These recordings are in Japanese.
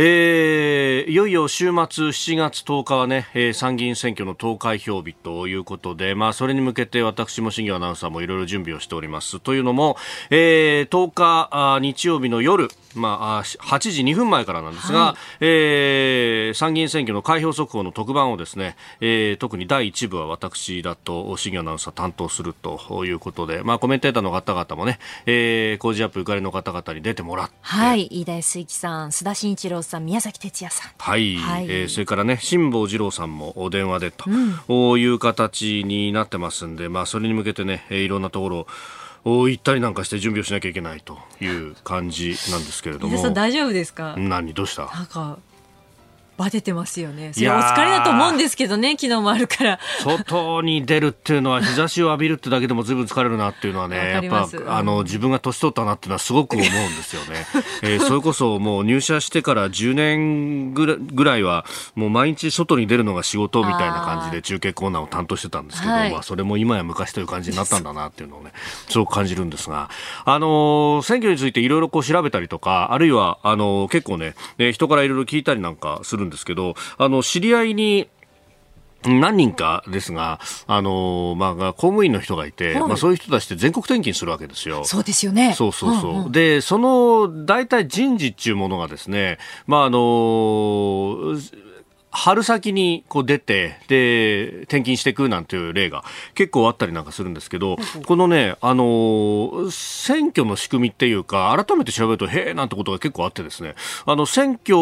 えー、いよいよ週末7月10日はね、えー、参議院選挙の投開票日ということで、まあ、それに向けて私も新業アナウンサーもいろいろ準備をしております。というのも、えー、10日あ日曜日の夜、まあ、8時2分前からなんですが、はい、えー、参議院選挙の開票速報の特番をですね、えー、特に第1部は私だと新業アナウンサー担当するということで、まあ、コメンテーターの方々もね、えー、工事アップゆかりの方々に出てもらって、はい、飯田康之さん、須田慎一郎さん、宮崎哲也さん。はい。はい、えー、それからね、辛坊治郎さんも電話でと、うん、いう形になってますんで、まあ、それに向けてね、いろんなところを行ったりなんかして準備をしなきゃいけないという感じなんですけれども。大丈夫ですか？何？どうした？なんかバテてますよね。それお疲れだと思うんですけどね、昨日もあるから。外に出るっていうのは、日差しを浴びるってだけでもずいぶん疲れるなっていうのはね、やっぱ、あの、自分が年取ったなっていうのはすごく思うんですよね。えー、それこそもう入社してから10年ぐらいは、もう毎日外に出るのが仕事みたいな感じで中継コーナーを担当してたんですけど、まあそれも今や昔という感じになったんだなっていうのをね、すごく感じるんですが、あのー、選挙についていろいろこう調べたりとか、あるいは、あのー、結構ね、人からいろいろ聞いたりなんかするんですけど、あの、知り合いに、何人かですが、あのまあ、公務員の人がいて、はい、まあ、そういう人たちって全国転勤するわけですよ。そうですよね。そうそうそう。うんうん、で、その、大体人事っていうものがですね、まあ、あの春先にこう出て、で、転勤していくなんていう例が結構あったりなんかするんですけど、このね、あの、選挙の仕組みっていうか、改めて調べると、へえなんてことが結構あってですね、あの、選挙、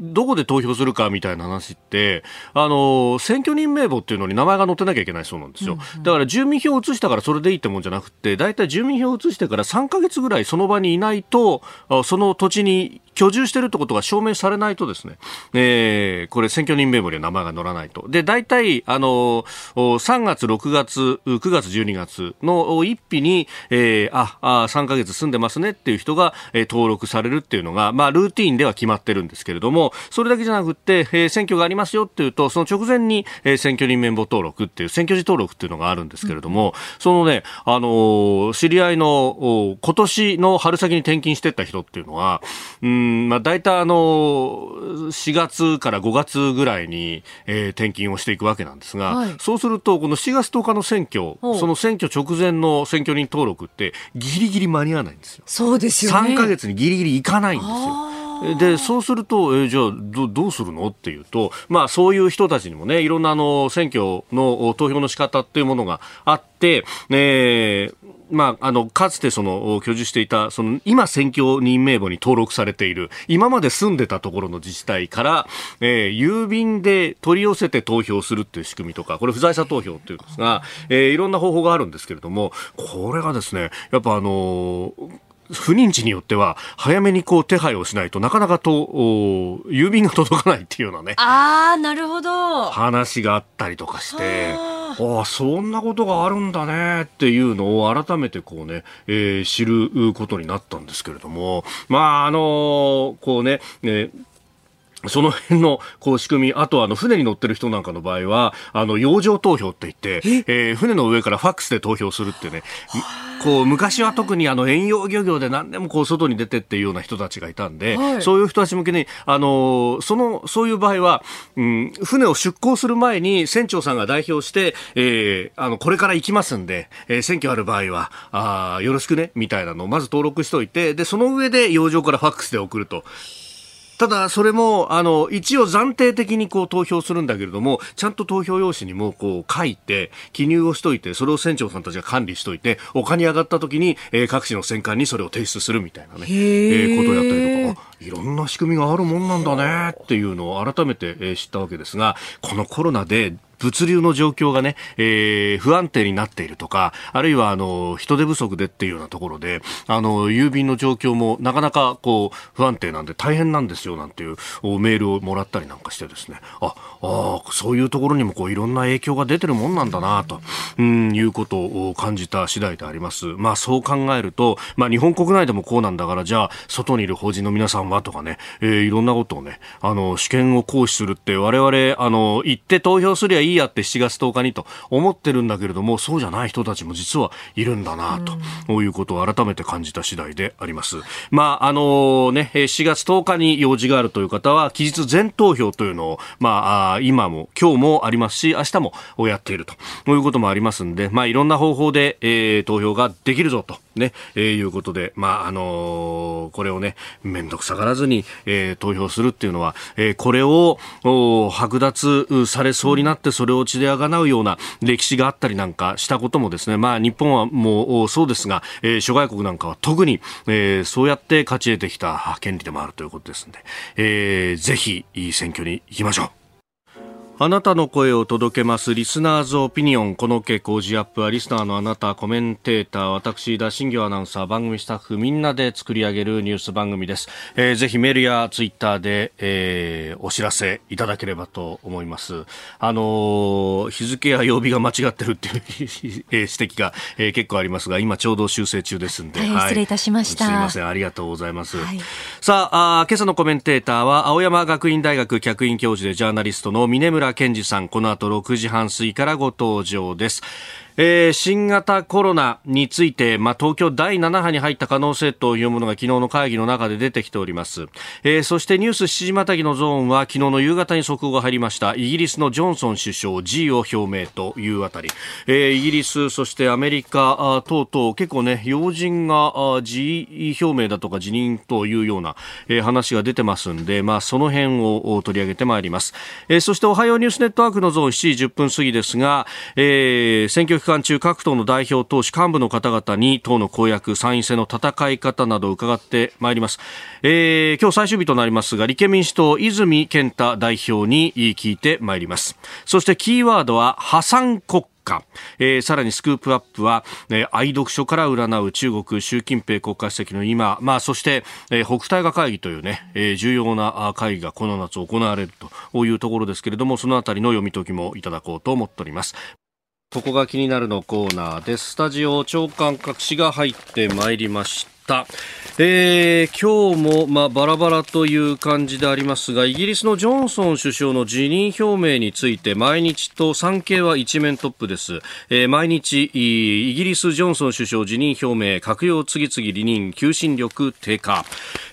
どこで投票するかみたいな話って、あの、選挙人名簿っていうのに名前が載ってなきゃいけないそうなんですよ。だから住民票を移したからそれでいいってもんじゃなくて、大体住民票を移してから3ヶ月ぐらいその場にいないと、その土地に居住しているってことが証明されないとですね、えー、これ選挙人名簿には名前が載らないと。で、大体、あの、3月、6月、9月、12月の一日に、えー、あ、あ3ヶ月住んでますねっていう人が、えー、登録されるっていうのが、まあ、ルーティンでは決まってるんですけれども、それだけじゃなくて、えー、選挙がありますよっていうと、その直前に、えー、選挙人名簿登録っていう、選挙時登録っていうのがあるんですけれども、うん、そのね、あの知り合いの、今年の春先に転勤してった人っていうのは、うん、まあ、大体あの、4月から5月ぐらいに、えー、転勤をしていくわけなんですが、はい、そうすると、この4月10日の選挙、その選挙直前の選挙人登録って、ギリギリ間に合わないんですよ。そうですよね。3ヶ月にギリギリいかないんですよ。でそうすると、えー、じゃあどどうするのっていうと、まあ、そういう人たちにもねいろんなあの選挙の投票の仕方っていうものがあって、えーまあ、あの、かつてその、居住していた、その、今選挙人名簿に登録されている、今まで住んでたところの自治体から、えー、郵便で取り寄せて投票するっていう仕組みとか、これ不在者投票っていうんですが、えー、いろんな方法があるんですけれども、これがですね、やっぱあのー不認知によっては早めにこう手配をしないとなかなかと郵便が届かないっていうようなねああなるほど。話があったりとかしてああそんなことがあるんだねっていうのを改めてこうね、えー、知ることになったんですけれども。まああのこうねねその辺のこう仕組み、あとあの船に乗ってる人なんかの場合は、あの洋上投票って言って、え？ー、船の上からファックスで投票するってね、こう昔は特にあの遠洋漁業で何でもこう外に出てっていうような人たちがいたんで、はい、そういう人たち向けに、あのそのそういう場合は、うん、船を出港する前に船長さんが代表して、えー、あのこれから行きますんで、えー、選挙ある場合はあよろしくねみたいなのをまず登録しておいて、でその上で洋上からファックスで送ると。ただ、それも、あの、一応暫定的にこう投票するんだけれども、ちゃんと投票用紙にもこう書いて、記入をしといて、それを船長さんたちが管理しといて、丘に上がった時に、えー、各地の戦艦にそれを提出するみたいなね、えー、ことをやったりとか、いろんな仕組みがあるもんなんだねっていうのを改めて、知ったわけですが、このコロナで物流の状況がね、えー、不安定になっているとか、あるいはあの人手不足でっていうようなところで、あの郵便の状況もなかなかこう不安定なんで大変なんですよなんていうメールをもらったりなんかしてですね、あ、あそういうところにもこういろんな影響が出てるもんなんだなと、うん、いうことを感じた次第であります。まあそう考えると、まあ日本国内でもこうなんだから、じゃあ外にいる法人の皆さんはとかね、えー、いろんなことをね、あの、試験を行使するって我々、あの、行って投票すりゃいいやって7月10日にと思ってるんだけれども、そうじゃない人たちも実はいるんだなと、うん、いうことを改めて感じた次第であります。まあ、あのね、7月10日に用事があるという方は、期日全投票というのを、まあ、今も、今日もありますし、明日もやっているということもありますんで、まあ、いろんな方法で、えー、投票ができるぞと。ね、えー、いうことで、まあ、あのー、これをね、めんどくさがらずに、えー、投票するっていうのは、えー、これを、剥奪されそうになってそれを血であがなうような歴史があったりなんかしたこともですね、まあ、日本はもうそうですが、えー、諸外国なんかは特に、えー、そうやって勝ち得てきた権利でもあるということですので、えー、ぜひ、いい選挙に行きましょう。あなたの声を届けますリスナーズオピニオン。この傾向ジアップはリスナーのあなたコメンテーター私田新行アナウンサー番組スタッフみんなで作り上げるニュース番組です、えー、ぜひメールやツイッターで、えー、お知らせいただければと思います。あのー、日付や曜日が間違ってるっていう、え指摘が、えー、結構ありますが今ちょうど修正中ですんで、はい、失礼いたしました。すみません。ありがとうございます、はい、さああ今朝のコメンテーターは青山学院大学客員教授でジャーナリストの峰村健二さんこの後6時半過ぎからご登場です。えー、新型コロナについて、まあ、東京第7波に入った可能性というものが昨日の会議の中で出てきております。えー、そしてニュース7時またぎのゾーンは昨日の夕方に速報が入りましたイギリスのジョンソン首相 G を表明というあたり、えー、イギリスそしてアメリカ等々結構ね要人が辞意表明だとか辞任というような、えー、話が出てますんで、まあ、その辺を取り上げてまいります。えー、そしておはようニュースネットワークのゾーン7時10分過ぎですが、えー、選挙期間中各党の代表党首幹部の方々に党の公約参院選の戦い方などを伺ってまいります、えー、今日最終日となりますが立憲民主党泉健太代表に聞いてまいります。そしてキーワードは破産国か、えー、さらにスクープアップは、えー、愛読書から占う中国習近平国家主席の今、まあ、そして、えー、北大河会議というね、えー、重要な会議がこの夏行われるというところですけれどもそのあたりの読み解きもいただこうと思っております。ここが気になるのコーナーです。スタジオ長官隠しが入ってまいりました。えー、今日も、まあ、バラバラという感じでありますが、イギリスのジョンソン首相の辞任表明について、毎日と産経は一面トップです。えー、毎日、イギリスジョンソン首相辞任表明、閣僚次々離任、求心力低下。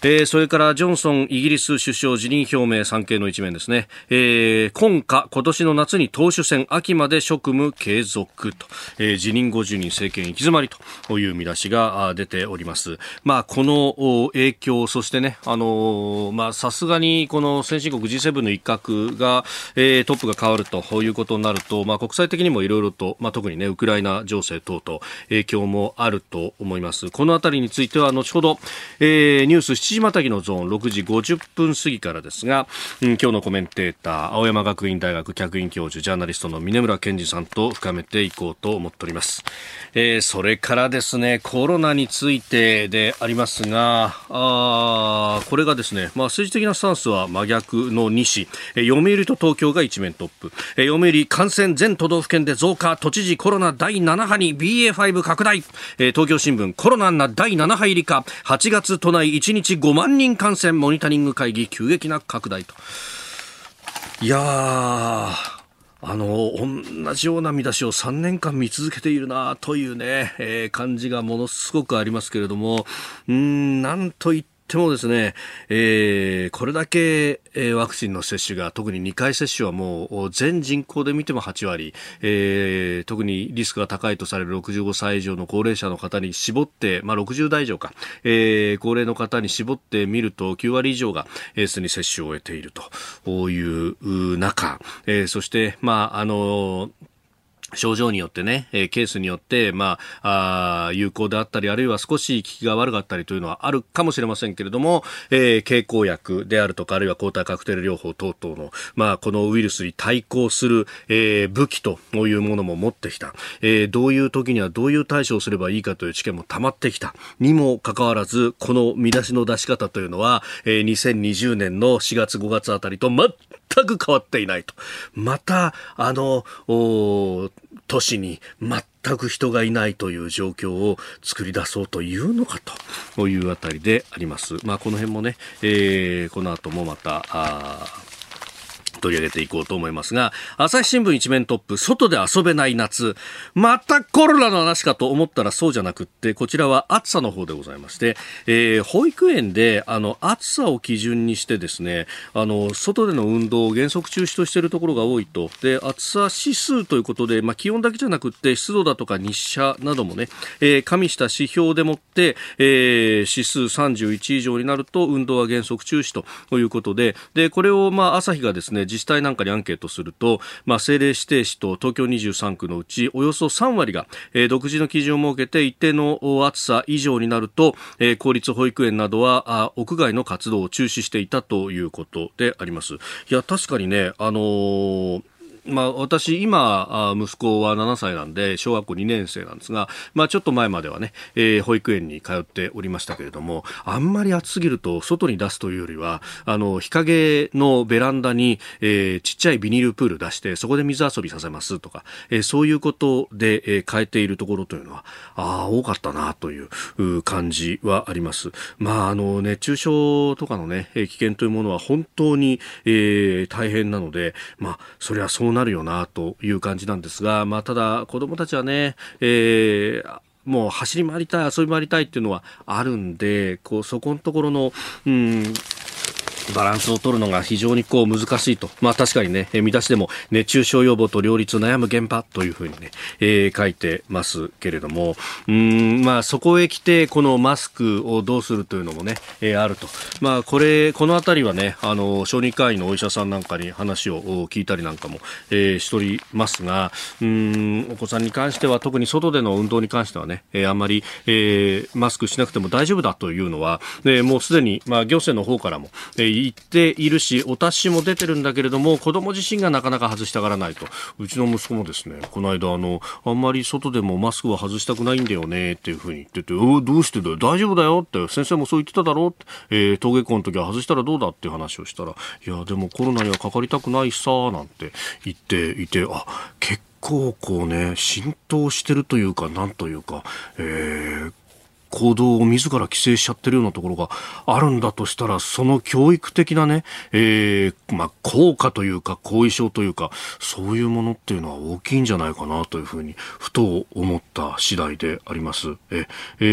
えー、それからジョンソンイギリス首相辞任表明、産経の一面ですね。えー、今夏、今年の夏に党首選、秋まで職務継続と、えー、辞任50人政権行き詰まりという見出しが出ております。まあ、この影響、そしてね、あのまあ、さすがにこの先進国 G7 の一角が、えー、トップが変わるということになると、まあ、国際的にもいろいろと、まあ、特にね、ウクライナ情勢等々影響もあると思います。このあたりについては、後ほど、えー、ニュース7時またぎのゾーン6時50分過ぎからですが、うん、今日のコメンテーター、青山学院大学客員教授、ジャーナリストの峰村健二さんと深めていこうと思っております。えー、それからですね、コロナについてでありますが、あこれがですね、まあ、政治的なスタンスは真逆の2紙、え読売と東京が一面トップ、え読売感染全都道府県で増加、都知事コロナ第7波に BA.5 拡大、え東京新聞コロナな第7波入りか、8月都内1日5万人感染モニタリング会議急激な拡大と。いやー、あの、同じような見出しを3年間見続けているなというね、えー、感じがものすごくありますけれども、うん、なんといってってもですね、えー、これだけ、えー、ワクチンの接種が特に2回接種はもう全人口で見ても8割、えー、特にリスクが高いとされる65歳以上の高齢者の方に絞って、まあ、60代以上か、えー、高齢の方に絞ってみると9割以上がすで、に接種を終えているという中、えー、そして、まああの症状によってね、えー、ケースによって、まあ、あ有効であったり、あるいは少し効きが悪かったりというのはあるかもしれませんけれども、えー、経口薬であるとか、あるいは抗体カクテル療法等々の、まあ、このウイルスに対抗する、えー、武器というものも持ってきた。えー、どういう時にはどういう対処をすればいいかという知見も溜まってきた。にもかかわらず、この見出しの出し方というのは、えー、2020年の4月5月あたりと全く変わっていないと。また、あの、都市に全く人がいないという状況を作り出そうというのかというあたりであります。まあ、この辺もね、えー、この後もまた、取り上げていこうと思いますが、朝日新聞一面トップ、外で遊べない夏、またコロナの話かと思ったらそうじゃなくって、こちらは暑さの方でございまして、えー、保育園で、あの、暑さを基準にしてですね、あの、外での運動を原則中止としているところが多いと。で、暑さ指数ということで、まあ、気温だけじゃなくって、湿度だとか日射などもね、えー、加味した指標でもって、えー、指数31以上になると、運動は原則中止ということで、で、これを、まあ、朝日がですね、自治体なんかにアンケートすると、まあ、政令指定市と東京23区のうちおよそ3割が、えー、独自の基準を設けて一定の暑さ以上になると、えー、公立保育園などはあ屋外の活動を中止していたということであります。いや確かにね、あのーまあ、私、今、息子は7歳なんで、小学校2年生なんですが、まあ、ちょっと前まではね、えー、保育園に通っておりましたけれども、あんまり暑すぎると外に出すというよりは、あの、日陰のベランダに、えー、ちっちゃいビニールプール出して、そこで水遊びさせますとか、えー、そういうことで、え、変えているところというのは、ああ、多かったなという感じはあります。まあ、あの、熱中症とかのね、危険というものは本当に、え、大変なので、まあ、それはそうなるよなという感じなんですが、まあ、ただ子どもたちはね、えーもう走り回りたい、遊び回りたいっていうのはあるんで、こう、そこのところの、うん、バランスを取るのが非常にこう難しいと。まあ確かにね、見出しでも熱中症予防と両立悩む現場というふうにね、えー、書いてますけれども、うん、まあそこへ来てこのマスクをどうするというのもね、えー、あると。まあこれ、このあたりはね、あの、小児科医のお医者さんなんかに話を聞いたりなんかも、えー、しておりますが、うん、お子さんに関しては特に外での運動に関してはね、えー、あんまり、えー、マスクしなくても大丈夫だというのは、えー、もうすでに、まあ行政の方からも、えー言っているし、お達しも出てるんだけれども、子供自身がなかなか外したがらないと。うちの息子もですね、この間、あの、あんまり外でもマスクは外したくないんだよね、っていうふうに言ってて、おどうしてだよ、大丈夫だよって、先生もそう言ってただろうって、えー、登下校の時は外したらどうだっていう話をしたら、いや、でもコロナにはかかりたくないさ、なんて言っていて、あ、結構こうね、浸透してるというか、なんというか、えー、行動を自ら規制しちゃってるようなところがあるんだとしたら、その教育的なね、えー、まあ、効果というか、後遺症というか、そういうものっていうのは大きいんじゃないかなというふうに、ふと思った次第であります。え、え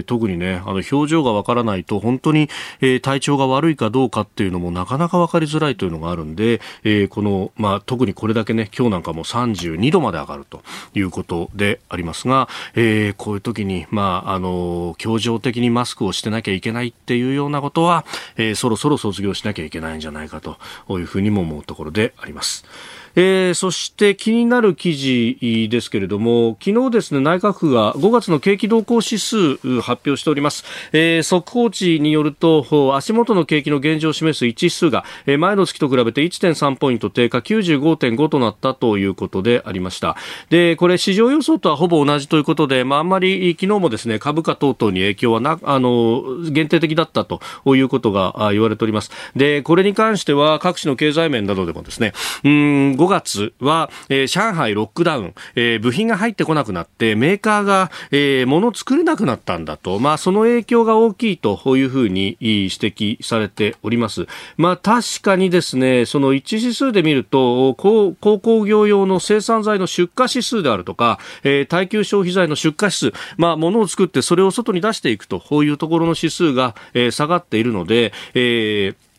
ー、特にね、あの、表情がわからないと、本当に、えー、体調が悪いかどうかっていうのもなかなかわかりづらいというのがあるんで、えー、この、まあ、特にこれだけね、今日なんかも32度まで上がるということでありますが、えー、こういう時に、まあ、あの、強情的にマスクをしてなきゃいけないっていうようなことは、えー、そろそろ卒業しなきゃいけないんじゃないかというふうにも思うところであります。えー、そして気になる記事ですけれども昨日ですね内閣府が5月の景気動向指数発表しております、えー、速報値によると足元の景気の現状を示す一指数が、え、前の月と比べて1.3ポイント低下95.5となったということでありました。でこれ市場予想とはほぼ同じということで、まあ、あんまり昨日もですね株価等々に影響はなあの限定的だったということが言われております。でこれに関しては各地の経済面などでもですねうん5月は、えー、上海ロックダウン、えー、部品が入ってこなくなって、メーカーが、えー、物作れなくなったんだと、まあ、その影響が大きいというふうに指摘されております。まあ、確かにですね、その一指数で見ると、鉱工業用の生産材の出荷指数であるとか、えー、耐久消費財の出荷指数、まあ、物を作ってそれを外に出していくというところの指数が、えー、下がっているので、えー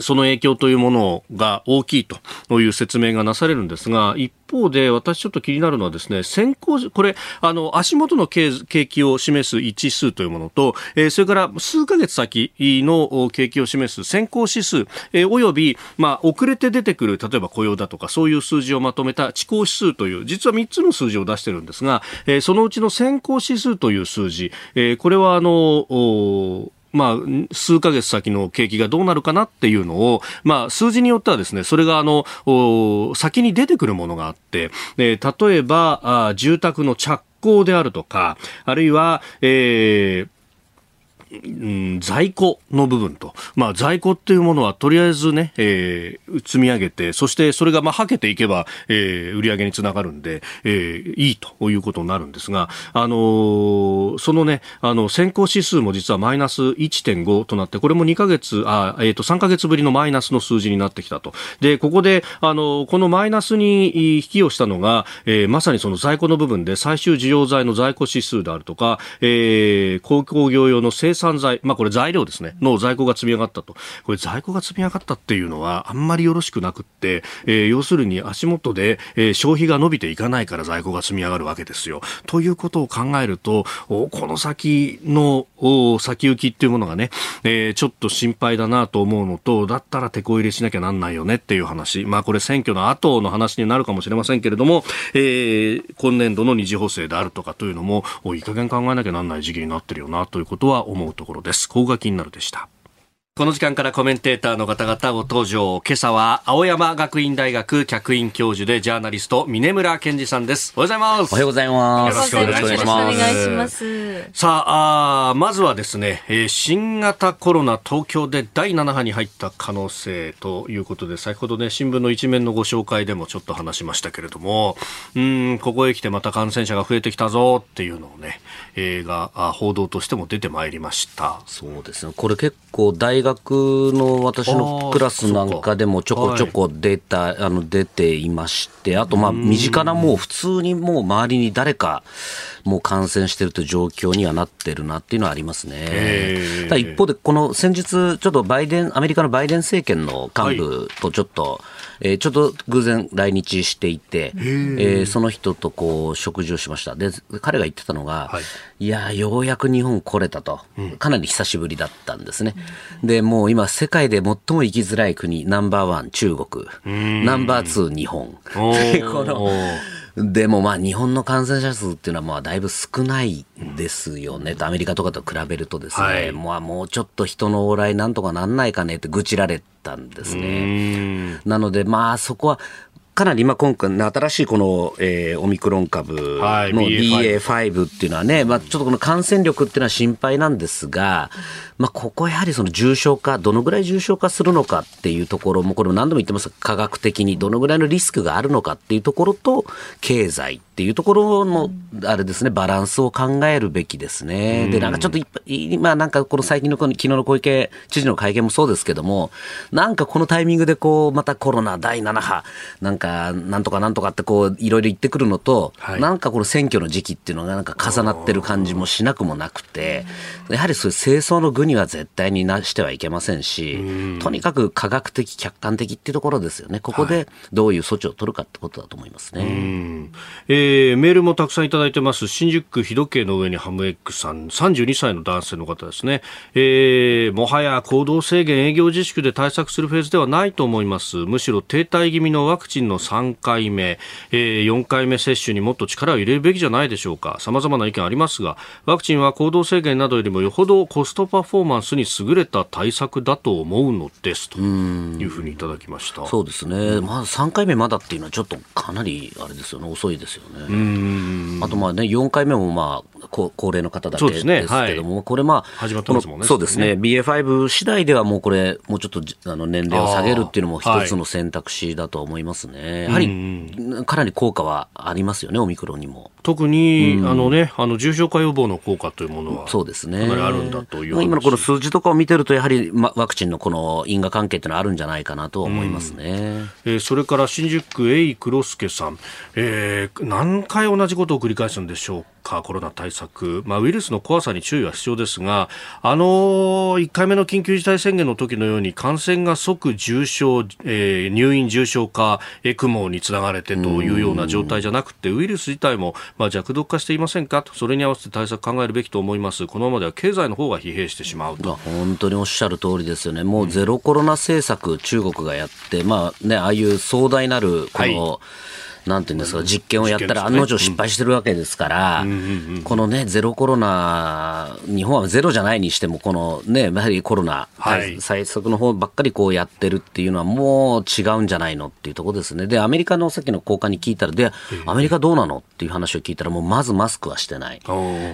その影響というものが大きいという説明がなされるんですが、一方で私ちょっと気になるのはですね、先行、これ、あの、足元の景気を示す一数というものと、えー、それから数ヶ月先の景気を示す先行指数、えー、および、まあ、遅れて出てくる、例えば雇用だとか、そういう数字をまとめた遅行指数という、実は3つの数字を出してるんですが、えー、そのうちの先行指数という数字、えー、これはあの、まあ、数ヶ月先の景気がどうなるかなっていうのを、まあ、数字によってはですね、それがあの、先に出てくるものがあって、えー、例えば、あ住宅の着工であるとか、あるいは、えー、うん、在庫の部分と、まあ、在庫っていうものはとりあえずね、えー、積み上げて、そしてそれがまあはけていけば、えー、売り上げにつながるんで、えー、いいということになるんですが、あのー、そのね、あの、先行指数も実はマイナス1.5となって、これも2ヶ月、あ、えっ、ー、と、3ヶ月ぶりのマイナスの数字になってきたと。で、ここで、あの、このマイナスに引きをしたのが、えー、まさにその在庫の部分で最終需要材の在庫指数であるとか、えー、公共業用の生産材、まあこれ材料ですね、の在庫が積み上がったと。これ在庫が積み上がったっていうのはあんまりよろしくなくって、えー、要するに足元で、えー、消費が伸びていかないから在庫が積み上がるわけですよ。ということを考えると、この先の先行きっていうものがね、えー、ちょっと心配だなと思うのと、だったら手こ入れしなきゃなんないよねっていう話。まあこれ選挙の後の話になるかもしれませんけれども、えー、今年度の二次補正であるとかというのも、いい加減考えなきゃなんない時期になってるよなということは思う思うところです。ここが気になるでした。この時間からコメンテーターの方々ご登場。今朝は青山学院大学客員教授でジャーナリスト、峰村健二さんです。おはようございます。おはようございます。よろしくお願いします。お願いします。さああ、まずはですね、えー、新型コロナ東京で第7波に入った可能性ということで、先ほどね、新聞の一面のご紹介でもちょっと話しましたけれども、うん、ここへ来てまた感染者が増えてきたぞっていうのをね、えー、が、報道としても出てまいりました。そうですね。これ結構大学の私のクラスなんかでもちょこちょこ出た、はい、あの出ていまして、あとまあ身近なもう普通にもう周りに誰かもう感染しているという状況にはなってるなっていうのはありますね。ただ一方でこの先日ちょっとバイデン、アメリカのバイデン政権の幹部とちょっと、はいえー、ちょっと偶然来日していて、えー、その人とこう食事をしました。で、彼が言ってたのが、はい、いや、ようやく日本来れたと、かなり久しぶりだったんですね。うん、で、もう今、世界で最も生きづらい国、ナンバーワン、中国、ナンバーツー、日本。このでもまあ日本の感染者数っていうのはまあだいぶ少ないですよね、アメリカとかと比べるとですね、はい、もうもうちょっと人の往来なんとかなんないかねって愚痴られたんですね。なのでまあそこはかなり今今回新しいこの、えー、オミクロン株の BA.5 っていうのはね、まあ、ちょっとこの感染力っていうのは心配なんですが、まあ、ここやはりその重症化、どのぐらい重症化するのかっていうところも、これも何度も言ってます。科学的にどのぐらいのリスクがあるのかっていうところと、経済っていうところの、あれですね、バランスを考えるべきですね。で、なんかちょっと今なんかこの最近の昨日の小池知事の会見もそうですけども、なんかこのタイミングでこう、またコロナ第7波、なんか、なんとかなんとかってこう、いろいろ言ってくるのと、はい、なんかこの選挙の時期っていうのがなんか重なってる感じもしなくもなくて、やはりそういう清掃の具には絶対になしてはいけませんし、とにかく科学的、客観的っていうところですよね。ここでどういう措置を取るかってことだと思いますね。ええー、メールもたくさんいただいてます。新宿区日時計の上にハムエッグさん、32歳の男性の方ですね。えー、もはや行動制限、営業自粛で対策するフェーズではないと思います。むしろ停滞気味のワクチンの3回目、えー、4回目接種にもっと力を入れるべきじゃないでしょうか。様々な意見ありますが、ワクチンは行動制限などよりもよほどコストパフォーマンスに優れた対策だと思うのです。というふうにいただきました。そうですね、まあ、3回目まだっていうのはちょっとかなりあれですよね。遅いですよね。あとまあね4回目もまあ高齢の方だけですけども、ねはい、これまあ始まってますもんねそうですね。BA.5 次第ではもうこれもうちょっとあの年齢を下げるっていうのも一つの選択肢だと思いますね、やはりかなり効果はありますよねオミクロンにも。特に、あのねあの重症化予防の効果というものはそうですね。かなりあるんだという今のこの数字とかを見てるとやはり、ま、ワクチンのこの因果関係っていうのはあるんじゃないかなと思いますね、うん、えー、それから新宿区エイ黒助さん、えー、何回同じことを繰り返すんでしょうか？コロナ対策、まあ、ウイルスの怖さに注意は必要ですが、あの1回目の緊急事態宣言の時のように感染が即重症、えー、入院重症化、エクモにつながれてというような状態じゃなくて、ウイルス自体も、まあ、弱毒化していませんか？と、それに合わせて対策考えるべきと思います。このままでは経済の方が疲弊してしまうと。本当におっしゃる通りですよね。もうゼロコロナ政策、中国がやって、まあね、ああいう壮大なる、この、はいなんていうんですか、実験をやったら案の定失敗してるわけですから、このね、ゼロコロナ、日本はゼロじゃないにしても、このね、やはりコロナ、はい、最速の方ばっかりこうやってるっていうのは、もう違うんじゃないのっていうところですね。で、アメリカのさっきの高官に聞いたら、で、アメリカどうなのっていう話を聞いたら、もうまずマスクはしてない。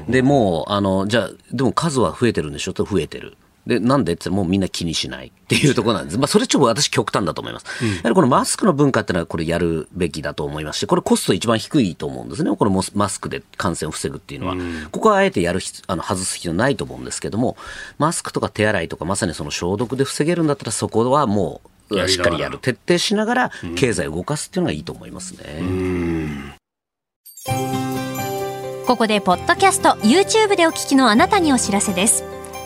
で、もう、あの、じゃあ、でも数は増えてるんでしょ？と増えてる。で、なんでってもうみんな気にしないっていうところなんです。まあ、それちょっと私極端だと思います。うん、やはりこのマスクの文化っていうのはこれやるべきだと思いますし、これコスト一番低いと思うんですね。このマスクで感染を防ぐっていうのは。うん、ここはあえてやるあの、外す必要ないと思うんですけども、マスクとか手洗いとかまさにその消毒で防げるんだったらそこはもう、しっかりやる。徹底しながら経済を動かすっていうのがいいと思いますね。ここでポッドキャスト YouTube でお聞きのあなたにお知らせです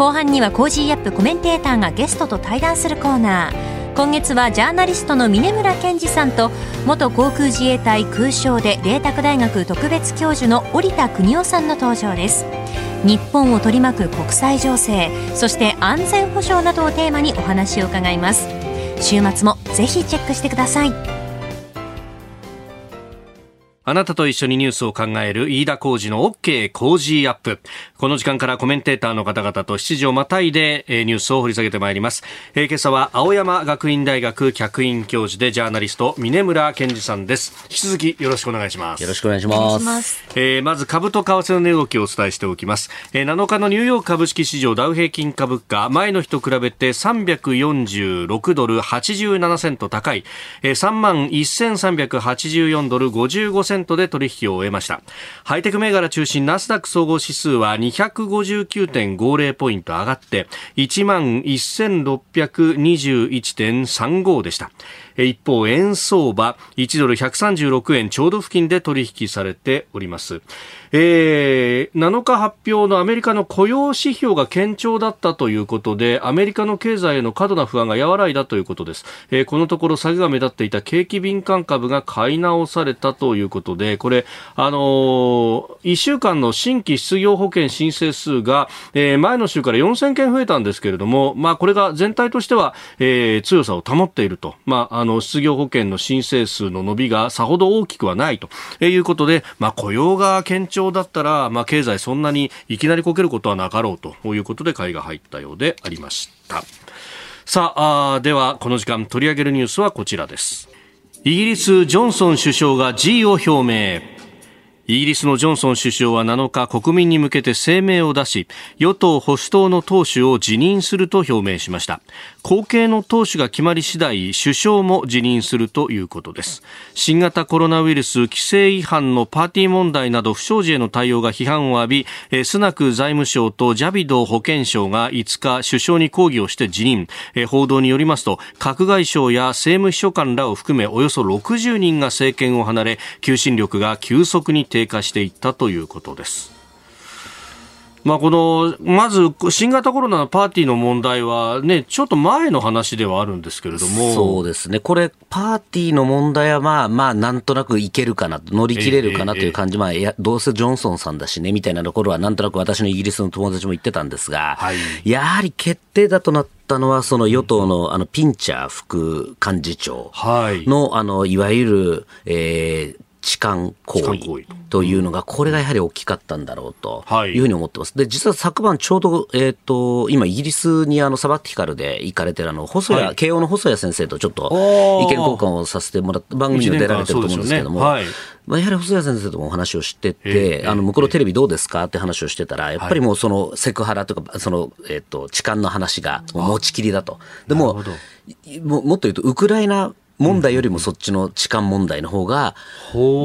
後半にはコージーアップコメンテーターがゲストと対談するコーナー。今月はジャーナリストの峯村健司さんと元航空自衛隊空将で麗澤大学特別教授の織田邦男さんの登場です。日本を取り巻く国際情勢そして安全保障などをテーマにお話を伺います。週末もぜひチェックしてください。あなたと一緒にニュースを考える飯田浩二の OK 工事アップ。この時間からコメンテーターの方々と7時をまたいで、えー、ニュースを掘り下げてまいります。えー、今朝は青山学院大学客員教授でジャーナリスト、峰村健二さんです。引き続きよろしくお願いします。よろしくお願いします。えー、まず株と為替の値動きをお伝えしておきます。えー、7日のニューヨーク株式市場ダウ平均株価、前の日と比べて346ドル87セント高い、えー、3万1384ドル55セントで取引を終えましたハイテク銘柄中心ナスダック総合指数は259.50ポイント上がって1万1621.35でした一方円相場1ドル136円ちょうど付近で取引されておりますえー、7日発表のアメリカの雇用指標が堅調だったということで、アメリカの経済への過度な不安が和らいだということです。えー、このところ下げが目立っていた景気敏感株が買い直されたということことで、これ、あのー、1週間の新規失業保険申請数が、えー、前の週から4000件増えたんですけれども、まあ、これが全体としては、えー、強さを保っていると。まあ、あの、失業保険の申請数の伸びがさほど大きくはないということで、まあ、雇用が堅調だったら、まあ、経済そんなにいきなりこけることはなかろうということで買いが入ったようでありました。さああ、ではこの時間取り上げるニュースはこちらです。イギリス、ジョンソン首相が辞意を表明。イギリスのジョンソン首相は7日国民に向けて声明を出し与党保守党の党首を辞任すると表明しました。後継の党首が決まり次第首相も辞任するということです。新型コロナウイルス規制違反のパーティー問題など不祥事への対応が批判を浴びスナク財務省とジャビド保健相が5日首相に抗議をして辞任。報道によりますと閣外相や政務秘書官らを含めおよそ60人が政権を離れ求心力が急速に低低下していったということです。まあ、このまず新型コロナのパーティーの問題は、ね、ちょっと前の話ではあるんですけれども。そうですね、これ、パーティーの問題は、まあまあ、なんとなくいけるかな、乗り切れるかなという感じ、えー、まあ、やどうせジョンソンさんだしねみたいなところは、なんとなく私のイギリスの友達も言ってたんですが、はい、やはり決定だとなったのは、その与党のあのピンチャー副幹事長の、あのいわゆる、えー、痴漢行為と。いうのが、これがやはり大きかったんだろうとい。うふうに思ってます。で、実は昨晩ちょうど、えっ、ー、と、今イギリスにあのサバティカルで行かれてるあの、細谷、はい、慶応の細谷先生とちょっと意見交換をさせてもらった、番組に出られてると思うんですけども、ね。はい、まあ、やはり細谷先生ともお話をしてて、あの、向こうのテレビどうですかって話をしてたら、やっぱりもうそのセクハラとか、その、えっ、ー、と、痴漢の話が持ちきりだと。でも、ももっと言うと、ウクライナ問題よりもそっちの痴漢問題の方が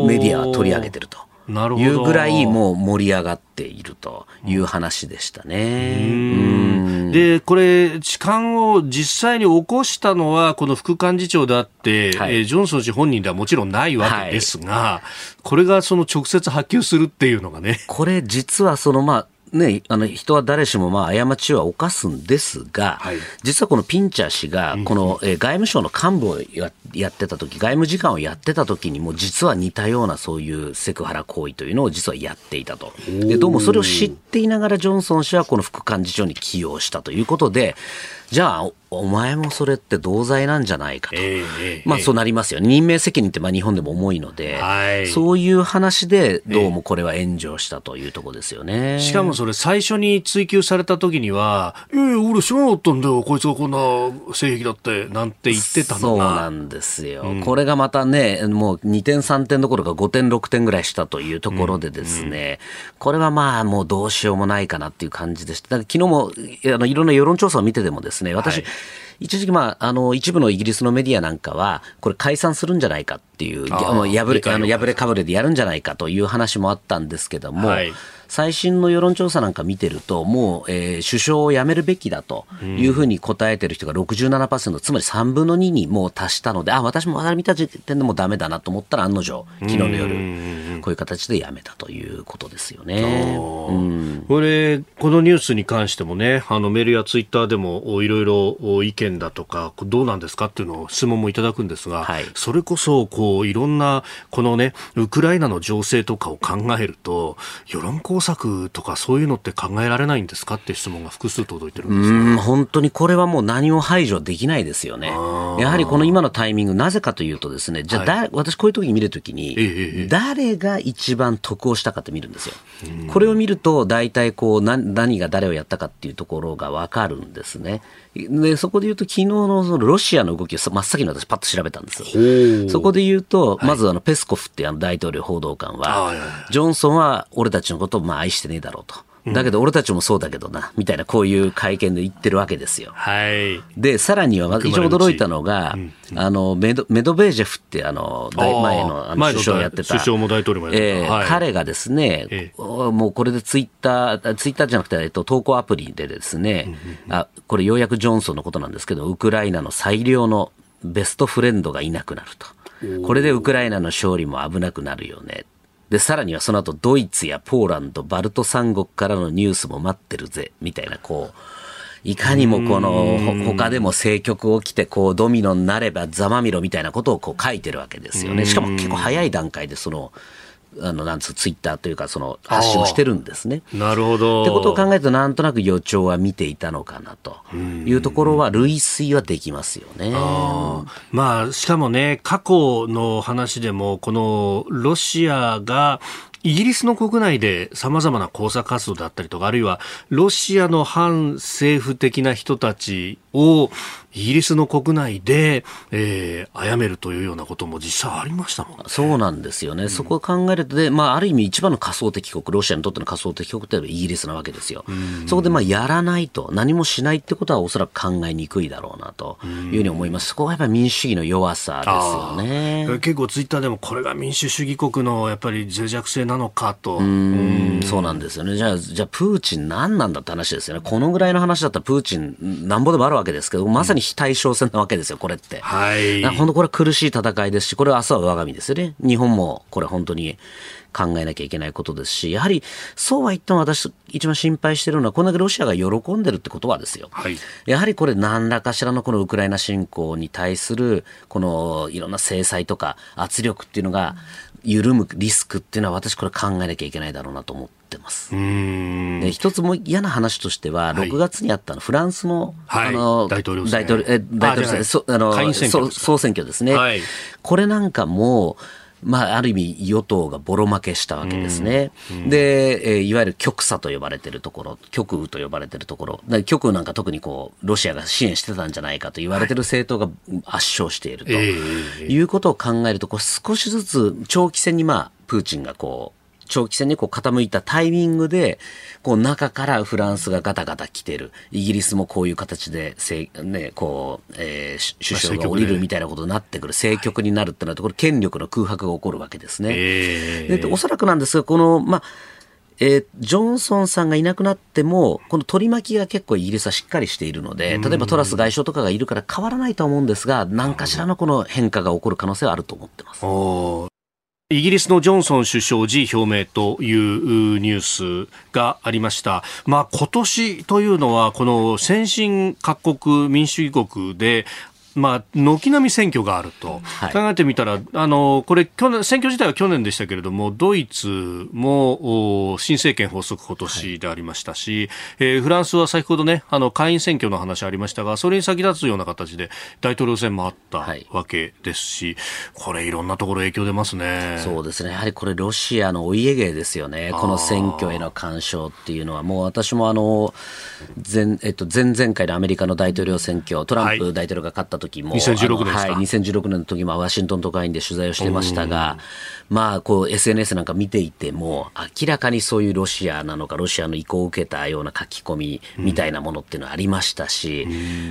メディアは取り上げてると。なるほど。いうぐらいもう盛り上がっているという話でしたね。うん。で、これ、痴漢を実際に起こしたのは、この副幹事長であって、はい。えージョンソン氏本人ではもちろんないわけですが、これがその直接波及するっていうのがね。これ実はそのまあね、あの人は誰しもまあ過ちは犯すんですが、はい実はこのピンチャー氏が、この、えー外務省の幹部をややってた時、外務次官をやってた時にも、実は似たようなそういうセクハラ行為というのを実はやっていたと。で、どうもそれを知っていながらジョンソン氏はこの副幹事長に起用したということで、じゃあ、おお前もそれって同罪なんじゃないかと。ええまあそうなりますよね。任命責任ってまあ日本でも重いので、はいそういう話でどうもこれは炎上したというところですよね。しかもそれ最初に追及された時には、いやいや、俺知らなかったんだよ、こいつがこんな性癖だって、なんて言ってたそう。なんですよ、これがまたね、もう2点、3点どころか5点、6点ぐらいしたというところでですね、これはまあもうどうしようもないかなっていう感じでした。だから昨日もあのいろんな世論調査を見ててもですね、私、はい。一時期、まあ、あの一部のイギリスのメディアなんかは、これ、解散するんじゃないかっていう、破れあの破れかぶれでやるんじゃないかという話もあったんですけども、はい最新の世論調査なんか見てると、もう、えー首相を辞めるべきだというふうに答えてる人が67%、つまり3分の2にもう達したので、あ、私もあれ見た時点でもうダメだなと思ったら、案の定、昨日の夜、こういう形で辞めたということですよね。う。ん。これ、このニュースに関してもね、あのメールやツイッターでもおいろいろお意見だとか、どうなんですかっていうのを質問もいただくんですが、はい。それこそ、こう、いろんな、このね、ウクライナの情勢とかを考えると、世論工作とかそういうのって考えられないんですかって質問が複数届いてるんですがうん本当にこれはもう何も排除できないですよね。やはりこの今のタイミング、なぜかというとですね、じゃあだ、私こういう時に見るときに、誰が一番得をしたかって見るんですよ。これを見ると、大体こう、な何が誰をやったかっていうところがわかるんですね。で、そこで言うと、昨日のそのロシアの動きを真っ先に私パッと調べたんです。そこで言うと、まずあの、ペスコフってあの大統領報道官は、はいはいジョンソンは俺たちのことをまあ愛してねえだろうと。だけど俺たちもそうだけどな、みたいなこういう会見で言ってるわけですよ。はい。で、さらには、まず一番驚いたのが、あの、メドメドベージェフって、あの、前のあの首相をやってた。首相も大統領もやってたええはい彼がですね、ええもうこれでツイッター、ツイッターじゃなくて、えっと、投稿アプリでですね、あ、これようやくジョンソンのことなんですけど、ウクライナの最良のベストフレンドがいなくなると。これでウクライナの勝利も危なくなるよね。で、さらにはその後、ドイツやポーランド、バルト三国からのニュースも待ってるぜ、みたいな、こう、いかにもこの、ほ他でも政局起きて、こう、ドミノになればざまみろみたいなことをこう書いてるわけですよね。しかも結構早い段階で、その、あの、なんつう、ツイッターというか、その、発信をしてるんですね。なるほど。ってことを考えると、なんとなく予兆は見ていたのかなというところは、類推はできますよね。まあ、しかもね、過去の話でも、このロシアが、イギリスの国内で様々な工作活動だったりとか、あるいはロシアの反政府的な人たちをイギリスの国内で、えー、殺めるというようなことも実際ありましたもんね。そうなんですよね。そこを考えるとで、まあ、ある意味一番の仮想敵国、ロシアにとっての仮想敵国っていうのはイギリスなわけですよ。そこでまあ、やらないと、何もしないってことはおそらく考えにくいだろうなというふうに思います。そこはやっぱり民主主義の弱さですよね。結構ツイッターでもこれが民主主義国のやっぱり脆弱性なのかと。うんそうなんですよね。じゃあ、じゃあ、プーチン何なんだって話ですよね。このぐらいの話だったらプーチンなんぼでもあるわけですけど、まさに非対称戦なわけですよ、これって。はい。本当これは苦しい戦いですし、これは明日は我が身ですよね。日本もこれ本当に考えなきゃいけないことですし、やはりそうは言っても私一番心配してるのは、こんだけロシアが喜んでるってことはですよ。はいやはりこれ何らかしらのこのウクライナ侵攻に対する、このいろんな制裁とか圧力っていうのが緩むリスクっていうのは私これ考えなきゃいけないだろうなと思ってます。うん。で一つも嫌な話としては、はい。6月にあったのフランスの,、はい。あの大統領選。大統領選。総選挙ですね、はい。これなんかも、まあ、ある意味与党がボロ負けしたわけですね。で、えーいわゆる極左と呼ばれてるところ、極右と呼ばれてるところ、極右なんか特にこう、ロシアが支援してたんじゃないかと言われてる政党が圧勝していると、ええ。いうことを考えると、こう少しずつ長期戦にまあ、プーチンがこう、長期戦にこう傾いたタイミングで、こう中からフランスがガタガタ来てる。イギリスもこういう形で、せね、こう、えー、首相が降りるみたいなことになってくる。政局になるってなると、これ権力の空白が起こるわけですね。えでおそらくなんですが、この、まあ、えージョンソンさんがいなくなっても、この取り巻きが結構イギリスはしっかりしているので、例えばトラス外相とかがいるから変わらないとは思うんですが、何かしらのこの変化が起こる可能性はあると思ってます。イギリスのジョンソン首相辞表明というニュースがありました。まあ今年というのはこの先進各国民主主義国でまあ、軒並み選挙があると、はい考えてみたら、あのこれ去年、選挙自体は去年でしたけれども、ドイツもお新政権発足今年でありましたし、えーフランスは先ほどね、あの下院選挙の話ありましたが、それに先立つような形で大統領選もあったはいわけですし、これ、いろんなところ影響出ますね。そうですね。やはりこれロシアのお家芸ですよね。この選挙への干渉っていうのは、もう私もあの、前、えっと、前々回のアメリカの大統領選挙、トランはいプ大統領が勝った時も、2016年ですか？あのはい、2016年の時もワシントン特派員で取材をしてましたが、まあ、こう、SNS なんか見ていても、明らかにそういうロシアなのか、ロシアの意向を受けたような書き込みみたいなものっていうのはありましたし、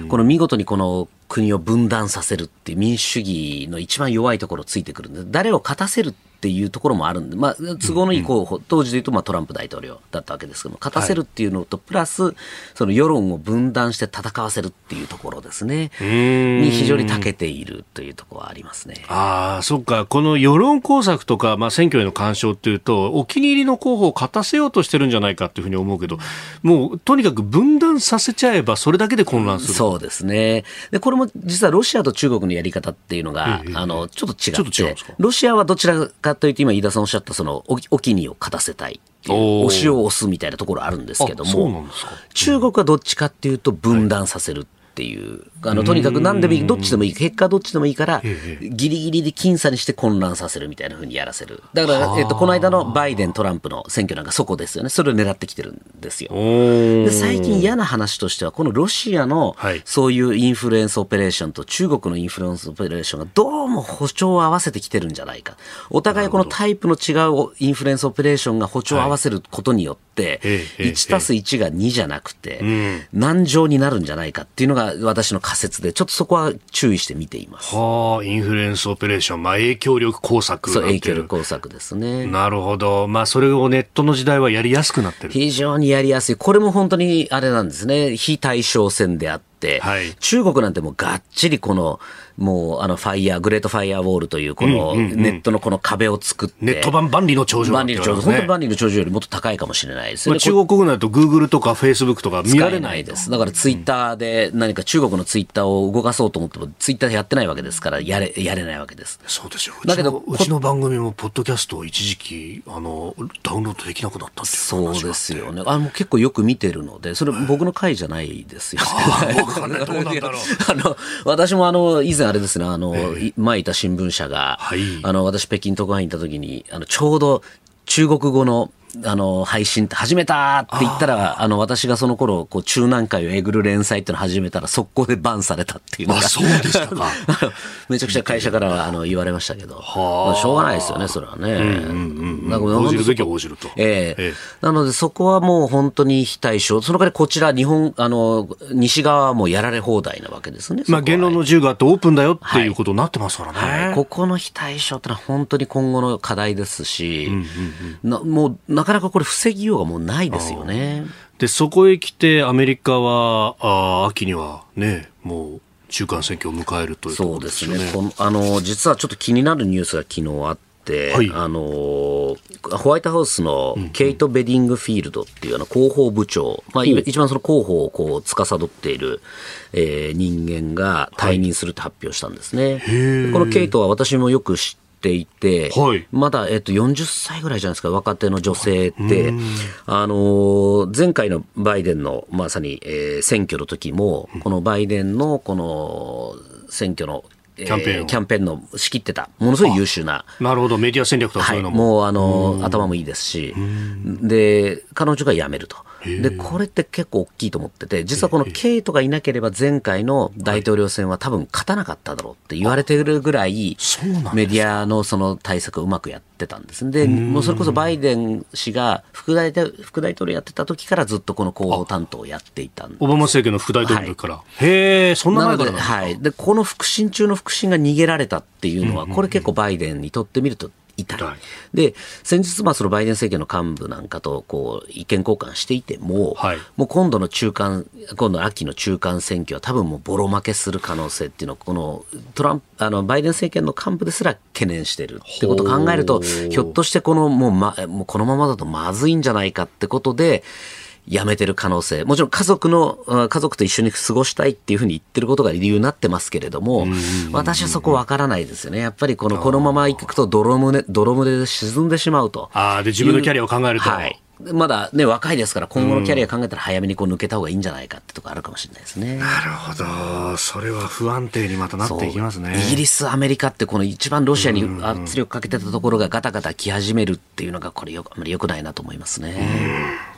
この見事にこの国を分断させるっていう民主主義の一番弱いところをついてくるんで、誰を勝たせるっていうところもあるんで、まあ、都合のいい候補、当時で言うとまあトランプ大統領だったわけですけども、勝たせるっていうのと、プラス、その世論を分断して戦わせるっていうところですね、に非常に長けているというところはありますね。ああ、そっか。この世論工作とか、まあ、選挙への干渉っていうと、お気に入りの候補を勝たせようとしてるんじゃないかっていうふうに思うけど、もう、とにかく分断させちゃえば、それだけで混乱する。そうですね。で、これも実はロシアと中国のやり方っていうのが、ええあの、ちょっと違ってですか、ロシアはどちらかというと、今、飯田さんおっしゃった、その、おお気にを勝たせたい。おー推しを押すみたいなところあるんですけども中国はどっちかっていうと、分断させる。っていう。あの、とにかく何でもいい、どっちでもいい、結果はどっちでもいいから、ギリギリで僅差にして混乱させるみたいな風にやらせる。だから、えっと、この間のバイデン、トランプの選挙なんかそこですよね。それを狙ってきてるんですよ。で最近嫌な話としては、このロシアのはいそういうインフルエンスオペレーションと中国のインフルエンスオペレーションがどうも歩調を合わせてきてるんじゃないか。お互いこのタイプの違うインフルエンスオペレーションが歩調を合わせることによって、ええええ1たす1が2じゃなくて、難乗になるんじゃないかっていうのが私の仮説で、ちょっとそこは注意して見ています。はあ、インフルエンスオペレーション、まあ、影響力工作そう、影響力工作ですね。なるほど。まあ、それをネットの時代はやりやすくなってる。非常にやりやすい。これも本当にあれなんですね。非対称戦であって、はい中国なんてもうがっちりこの、もうあのファイヤー、グレートファイヤーウォールというこのネットのこの壁を作って、ネット版万里の長城万里の長城、本当に万里の長城よりもっと高いかもしれないですよまあ、ね。中国国内だとグーグルとかフェイスブックとか見使られないいです。だからツイッターで何か中国のツイッターを動かそうと思っても、ツイッターやってないわけですから、やれ、やれないわけです。そうですよ。うだけどうちの番組も、ポッドキャストを一時期、あの、ダウンロードできなくなったっていうそうですよね。あの結構よく見てるので、それ僕の回じゃないですよね。わかんない。どうなんだろう。あの、私もあの、以前あれですね、あの、い前いた新聞社が、はい。あの、私北京特派員行った時に、あの、ちょうど中国語の、あの、配信って始めたって言ったら、あの、私がその頃、こう、中南海をえぐる連載っていうのを始めたら、速攻でバンされたっていうのが。あそうでしたか めちゃくちゃ会社からはあの言われましたけど、はあまあしょうがないですよね、それはね。なんか応じるべきは応じると。ええええなので、そこはもう本当に非対称。その代わりこちら、日本、あの、西側はもうやられ放題なわけですね。まあ、言論の自由があってオープンだよっていうことになってますからね。ここの非対称ってのは本当に今後の課題ですし、なもうなかなかこれ防ぎようがもうないですよね。で、そこへ来て、アメリカは、あー秋にはね、もう中間選挙を迎えるというところそうでねですね。。あの、実はちょっと気になるニュースが昨日あって、はいあの、ホワイトハウスのケイト・ベディングフィールドっていうあの広報部長、まあ、い一番その広報をこう司っている、えー人間が退任するって発表したんですね。でこのケイトは私もよく知っていて、はい。まだ、えっと、40歳ぐらいじゃないですか、若手の女性って、あのー前回のバイデンのまさに、えー選挙の時も、このバイデンのこの選挙の、えーキャンペーンを。キャンペーンの仕切ってた、ものすごい優秀な。なるほど、メディア戦略とかはい、そういうのも。もうあの頭もいいですし、で、彼女が辞めると。で、これって結構大きいと思ってて、実はこのケイトがいなければ前回の大統領選は多分勝たなかっただろうって言われてるぐらい、メディアのその対策をうまくやってたんです。で、もうそれこそバイデン氏が副大副大統領やってた時からずっとこの広報担当をやっていたオバマ政権の副大統領から。はい、へえ、そんな前から。はい。で、この腹心中の腹心が逃げられたっていうのは、これ結構バイデンにとってみると痛い。で、先日、まあ、そのバイデン政権の幹部なんかと、こう、意見交換していても、はい、もう今度の中間、今度秋の中間選挙は多分もうボロ負けする可能性っていうのを、このトランプ、あの、バイデン政権の幹部ですら懸念してるってことを考えると、ひょっとしてこの、もう、ま、もうこのままだとまずいんじゃないかってことで、辞めてる可能性。もちろん家族の、家族と一緒に過ごしたいっていうふうに言ってることが理由になってますけれども、私はそこわからないですよね。やっぱりこの、このまま行くと泥船、泥船で沈んでしまうと。ああ、で、自分のキャリアを考えると。はい。まだね、若いですから、今後のキャリア考えたら早めにこう抜けた方がいいんじゃないかってとこあるかもしれないですね。なるほど。それは不安定にまたなっていきますね。イギリス、アメリカってこの一番ロシアに圧力かけてたところがガタガタ来始めるっていうのが、これよあまり良くないなと思いますね。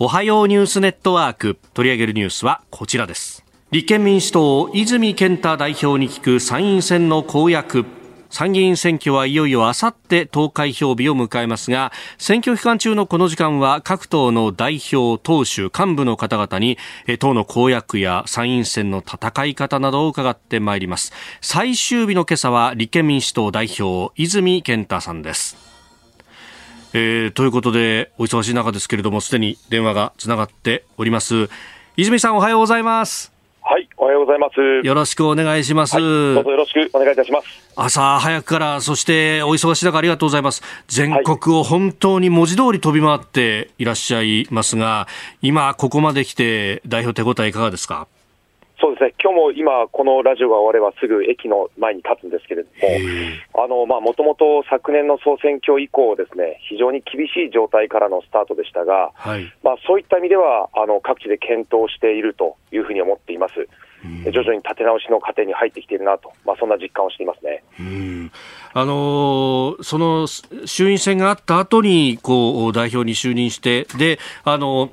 おはようニュースネットワーク。取り上げるニュースはこちらです。立憲民主党泉健太代表に聞く参院選の公約。参議院選挙はいよいよあさって投開票日を迎えますが選挙期間中のこの時間は各党の代表党首幹部の方々に党の公約や参院選の戦い方などを伺ってまいります。最終日の今朝は立憲民主党代表泉健太さんです。えー、ということで、お忙しい中ですけれども、すでに電話がつながっております。泉さん、おはようございます。はい、おはようございます。よろしくお願いします。はい、どうぞよろしくお願いいたします。朝早くから、そしてお忙しい中ありがとうございます。全国を本当に文字通り飛び回っていらっしゃいますが、今ここまで来て代表手応えいかがですか？そうですね、今日も今、このラジオが終わればすぐ駅の前に立つんですけれども、もともと昨年の総選挙以降、ですね非常に厳しい状態からのスタートでしたが、はい、まあ、そういった意味ではあの各地で検討しているというふうに思っています。徐々に立て直しの過程に入ってきているなと、まあ、そんな実感をしていますね。あのー、その衆院選があった後にこう代表に就任して、であのー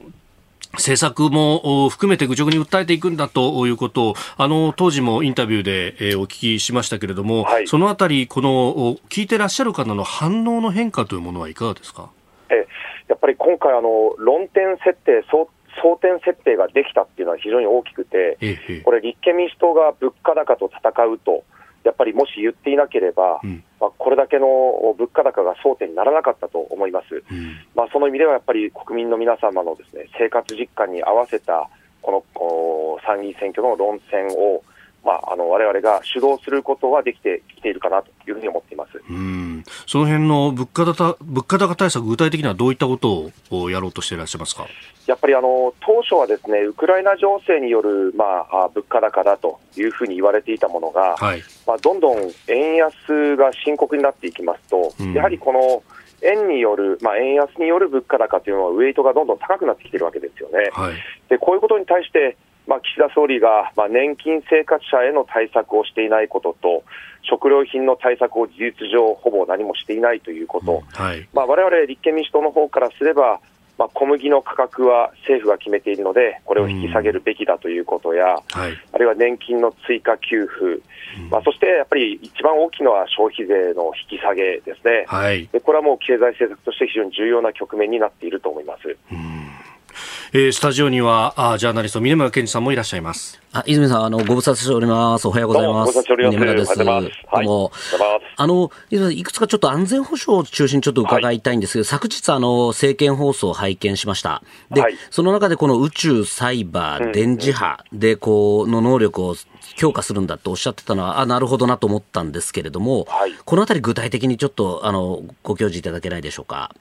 政策も含めて愚直に訴えていくんだということを、あの、当時もインタビューで、えお聞きしましたけれども、はい、そのあたり、この、聞いてらっしゃる方の反応の変化というものはいかがですか？えやっぱり今回、あの、論点設定、争争点設定ができたっていうのは非常に大きくて、これ、立憲民主党が物価高と戦うと、やっぱりもし言っていなければ、うん、まあ、これだけの物価高が争点にならなかったと思います、うん、まあ、その意味ではやっぱり国民の皆様のです、ね、生活実感に合わせたこの参議院選挙の論戦をまあ、あの我々が主導することはできてきているかなというふうに思っています。うん。その辺の物価高物価高対策、具体的にはどういったことをやろうとしていらっしゃいますか？やっぱりあの当初はですねウクライナ情勢による、まあ、物価高だというふうに言われていたものが、はい、まあ、どんどん円安が深刻になっていきますと、うん、やはりこの円による、まあ、円安による物価高というのは、ウェイトがどんどん高くなってきているわけですよね。はい、でこういうことに対してまあ、岸田総理が、まあ、年金生活者への対策をしていないことと、食料品の対策を事実上、ほぼ何もしていないということ、われわれ立憲民主党の方からすれば、まあ、小麦の価格は政府が決めているので、これを引き下げるべきだということや、はい、あるいは年金の追加給付、まあ、そしてやっぱり一番大きいのは消費税の引き下げですね、はい、でこれはもう経済政策として非常に重要な局面になっていると思います。えー、スタジオにはあジャーナリスト峰村健二さんもいらっしゃいます。あ泉さんあのご無沙汰しております。おはようございます。峰村です。どうも、あのいくつかちょっと安全保障を中心にちょっと伺いたいんですけど、はい、昨日あの政見放送を拝見しました。で、はい、その中でこの宇宙サイバー電磁波でこうの能力を強化するんだとおっしゃってたのは、あなるほどなと思ったんですけれども、はい、このあたり、具体的にちょっとあのご教示いただけないでしょうか？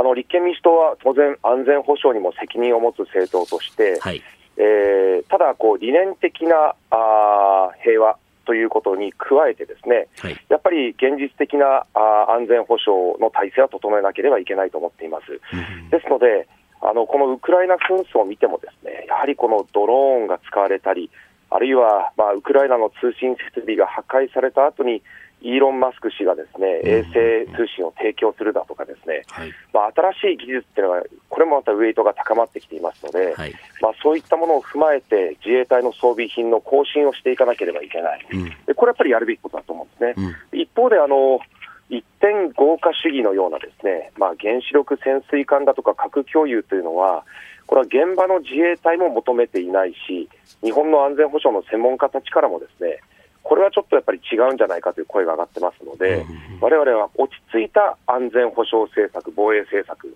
はいあの立憲民主党は当然、安全保障にも責任を持つ政党として、はい、えー、ただこう、理念的なあ平和ということに加えて、ですね、はい、やっぱり現実的なあ安全保障の体制は整えなければいけないと思っています。うん、ですのであのこのウクライナ紛争を見ても、ですねやはりこのドローンが使われたり、あるいは、まあ、ウクライナの通信設備が破壊された後に、イーロン・マスク氏がですね、衛星通信を提供するだとかですね、はい、まあ、新しい技術っていうのは、これもまたウエイトが高まってきていますので、はい、まあ、そういったものを踏まえて、自衛隊の装備品の更新をしていかなければいけない、うん、でこれやっぱりやるべきことだと思うんですね。うん、一方であの一点豪華主義のようなですね、まあ、原子力潜水艦だとか核共有というのは、これは現場の自衛隊も求めていないし、日本の安全保障の専門家たちからもですね、これはちょっとやっぱり違うんじゃないかという声が上がってますので、われわれは落ち着いた安全保障政策、防衛政策、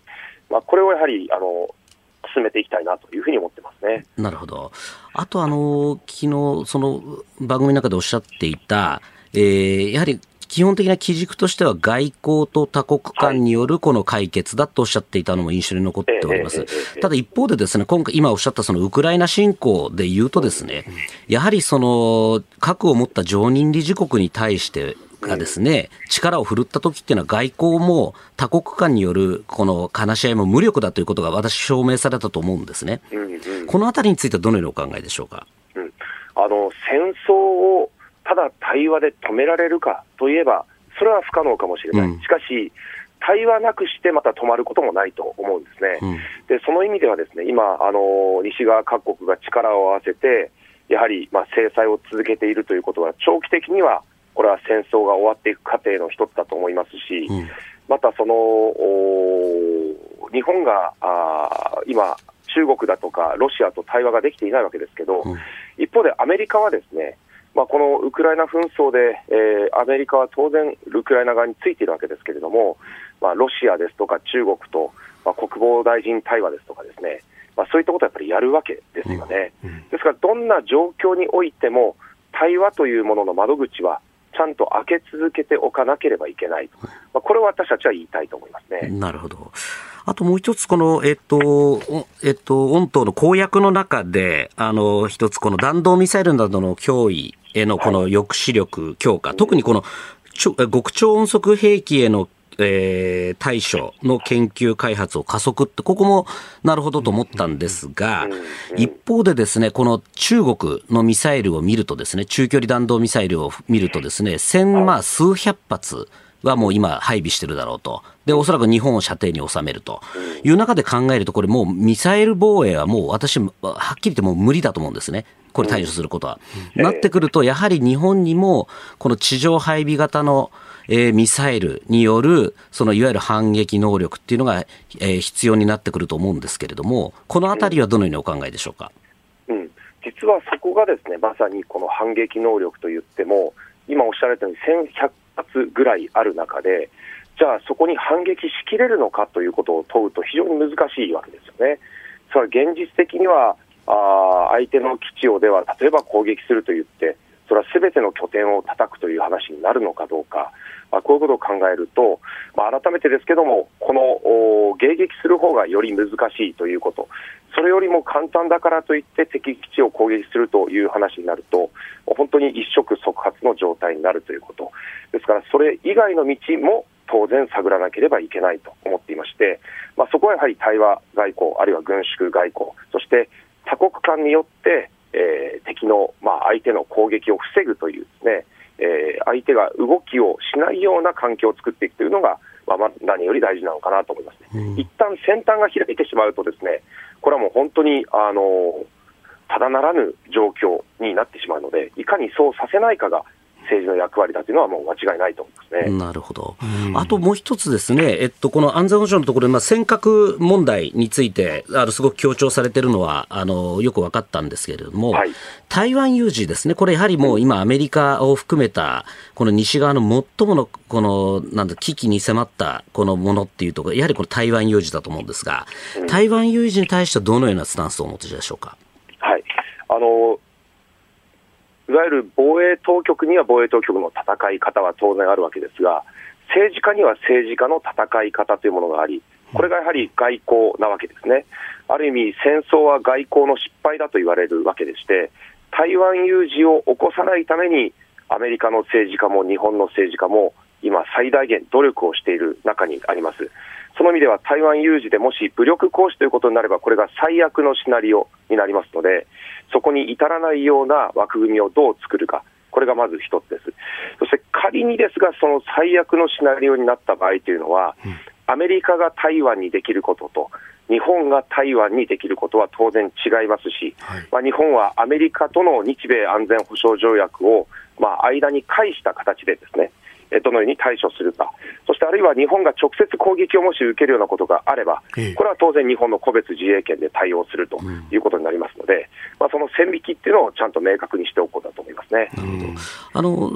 まあ、これをやはりあの進めていきたいなというふうに思ってますね。なるほど、あとあの昨日その番組の中でおっしゃっていた、えー、やはり基本的な基軸としては外交と多国間によるこの解決だとおっしゃっていたのも印象に残っております。ただ一方でですね、今回今おっしゃったそのウクライナ侵攻で言うとですね、やはりその核を持った常任理事国に対してがですね、力を振るった時っていうのは外交も多国間によるこの話し合いも無力だということが私証明されたと思うんですね。このあたりについてはどのようにお考えでしょうか？うん、あの戦争をただ対話で止められるかといえば、それは不可能かもしれない、うん、しかし、対話なくしてまた止まることもないと思うんですね、うん、でその意味では、ですね今あの、西側各国が力を合わせて、やはりまあ制裁を続けているということは、長期的にはこれは戦争が終わっていく過程の一つだと思いますし、うん、またその日本があ今、中国だとかロシアと対話ができていないわけですけど、一方でアメリカはですねまあ、このウクライナ紛争で、えー、アメリカは当然、ウクライナ側についているわけですけれども、まあ、ロシアですとか中国と、まあ、国防大臣対話ですとかですね、まあ、そういったことをやっぱりやるわけですよね。ですから、どんな状況においても、対話というものの窓口はちゃんと開け続けておかなければいけないと、まあ、これを私たちは言いたいと思いますね。なるほど。あともう一つ、この、えっと、えっと、御党の公約の中で、あの、一つ、この弾道ミサイルなどの脅威へのこの抑止力強化、特にこの極超音速兵器へのえー、対処の研究開発を加速って、ここもなるほどと思ったんですが、一方でですね、この中国のミサイルを見るとですね、中距離弾道ミサイルを見るとですね、千まあ数百発はもう今配備してるだろうと。で、おそらく日本を射程に収めるという中で考えると、これもうミサイル防衛はもう私、はっきり言ってもう無理だと思うんですね。これ対処することは。なってくると、やはり日本にも、この地上配備型の、えー、ミサイルによる、そのいわゆる反撃能力っていうのが、えー、必要になってくると思うんですけれども、このあたりはどのようにお考えでしょうか？うん、実はそこがですね、まさにこの反撃能力といっても、今おっしゃられたように1100発ぐらいある中で、じゃあそこに反撃しきれるのかということを問うと非常に難しいわけですよね。それは現実的にはあ相手の基地をでは例えば攻撃すると言って、それはすべての拠点を叩くという話になるのかどうか、まあ、こういうことを考えると、まあ、改めてですけども、この迎撃する方がより難しいということ、それよりも簡単だからといって敵基地を攻撃するという話になると、本当に一触即発の状態になるということ、ですからそれ以外の道も当然探らなければいけないと思っていまして、まあ、そこはやはり対話外交、あるいは軍縮外交、そして多国間によって、えー、敵の、まあ、相手の攻撃を防ぐというですね、えー、相手が動きをしないような環境を作っていくというのが、まあ、何より大事なのかなと思いますね、うん、一旦先端が開いてしまうと、ですねこれはもう本当にあのただならぬ状況になってしまうので、いかにそうさせないかが政治の役割だというのはもう間違いないと思いますね。なるほど。あともう一つですね、えっと、この安全保障のところで、まあ、尖閣問題について、あの、すごく強調されているのは、あの、よく分かったんですけれども、はい、台湾有事ですね、これやはりもう今アメリカを含めた、この西側の最もの、この、なんだ、危機に迫ったこのものっていうところ、やはりこの台湾有事だと思うんですが、台湾有事に対してはどのようなスタンスをお持ちでしょうか？はい。あの、いわゆる防衛当局には防衛当局の戦い方は当然あるわけですが、政治家には政治家の戦い方というものがあり、これがやはり外交なわけですね。ある意味、戦争は外交の失敗だと言われるわけでして、台湾有事を起こさないために、アメリカの政治家も日本の政治家も今、最大限努力をしている中にあります。その意味では台湾有事でもし武力行使ということになれば、これが最悪のシナリオになりますので、そこに至らないような枠組みをどう作るか、これがまず一つです。そして仮仮にですが、その最悪のシナリオになった場合というのは、うん、アメリカが台湾にできることと、日本が台湾にできることは当然違いますし、はい、まあ、日本はアメリカとの日米安全保障条約を、まあ、間に介した形でですね、どのように対処するか、そしてあるいは日本が直接攻撃をもし受けるようなことがあれば、これは当然、日本の個別自衛権で対応するということになりますので、まあ、その線引きっていうのをちゃんと明確にしておこうだと思いますね、あの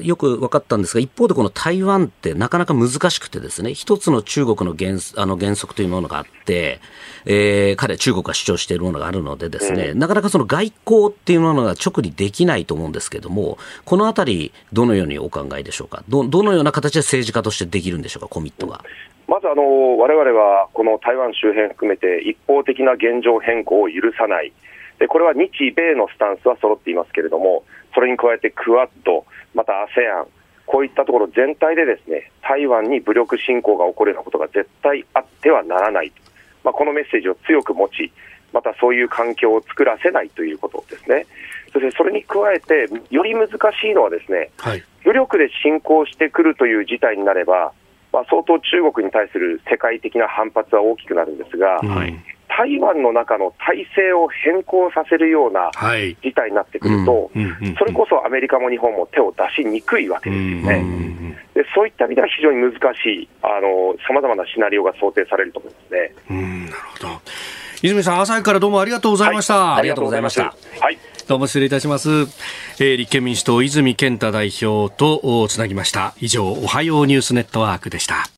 よく分かったんですが、一方でこの台湾ってなかなか難しくて、ですね一つの中国の原あの原則というものがあって、えー、彼、中国が主張しているものがあるので、ですね、うん、なかなかその外交っていうものが直にできないと思うんですけれども、このあたり、どのようにお考えでしょうか、どどのような形で政治家としてできるんでしょうか、コミットが。まずあの、われわれはこの台湾周辺含めて、一方的な現状変更を許さない、でこれは日米のスタンスは揃っていますけれども、それに加えてクアッド、また ASEAN、こういったところ全体でですね台湾に武力侵攻が起こるようなことが絶対あってはならないまあ、このメッセージを強く持ち、またそういう環境を作らせないということですね。そしてそれに加えて、より難しいのはですね、はい、武力で侵攻してくるという事態になれば、まあ、相当中国に対する世界的な反発は大きくなるんですが、はい、台湾の中の体制を変更させるような事態になってくると、それこそアメリカも日本も手を出しにくいわけですよね。でそういった意味では非常に難しい、さまざまなシナリオが想定されると思いますね。うんなるほど泉さん、朝からどうもありがとうございました。はい、ありがとうございました。はい。どうも失礼いたします。えー、立憲民主党泉健太代表とつなぎました。以上、おはようニュースネットワークでした。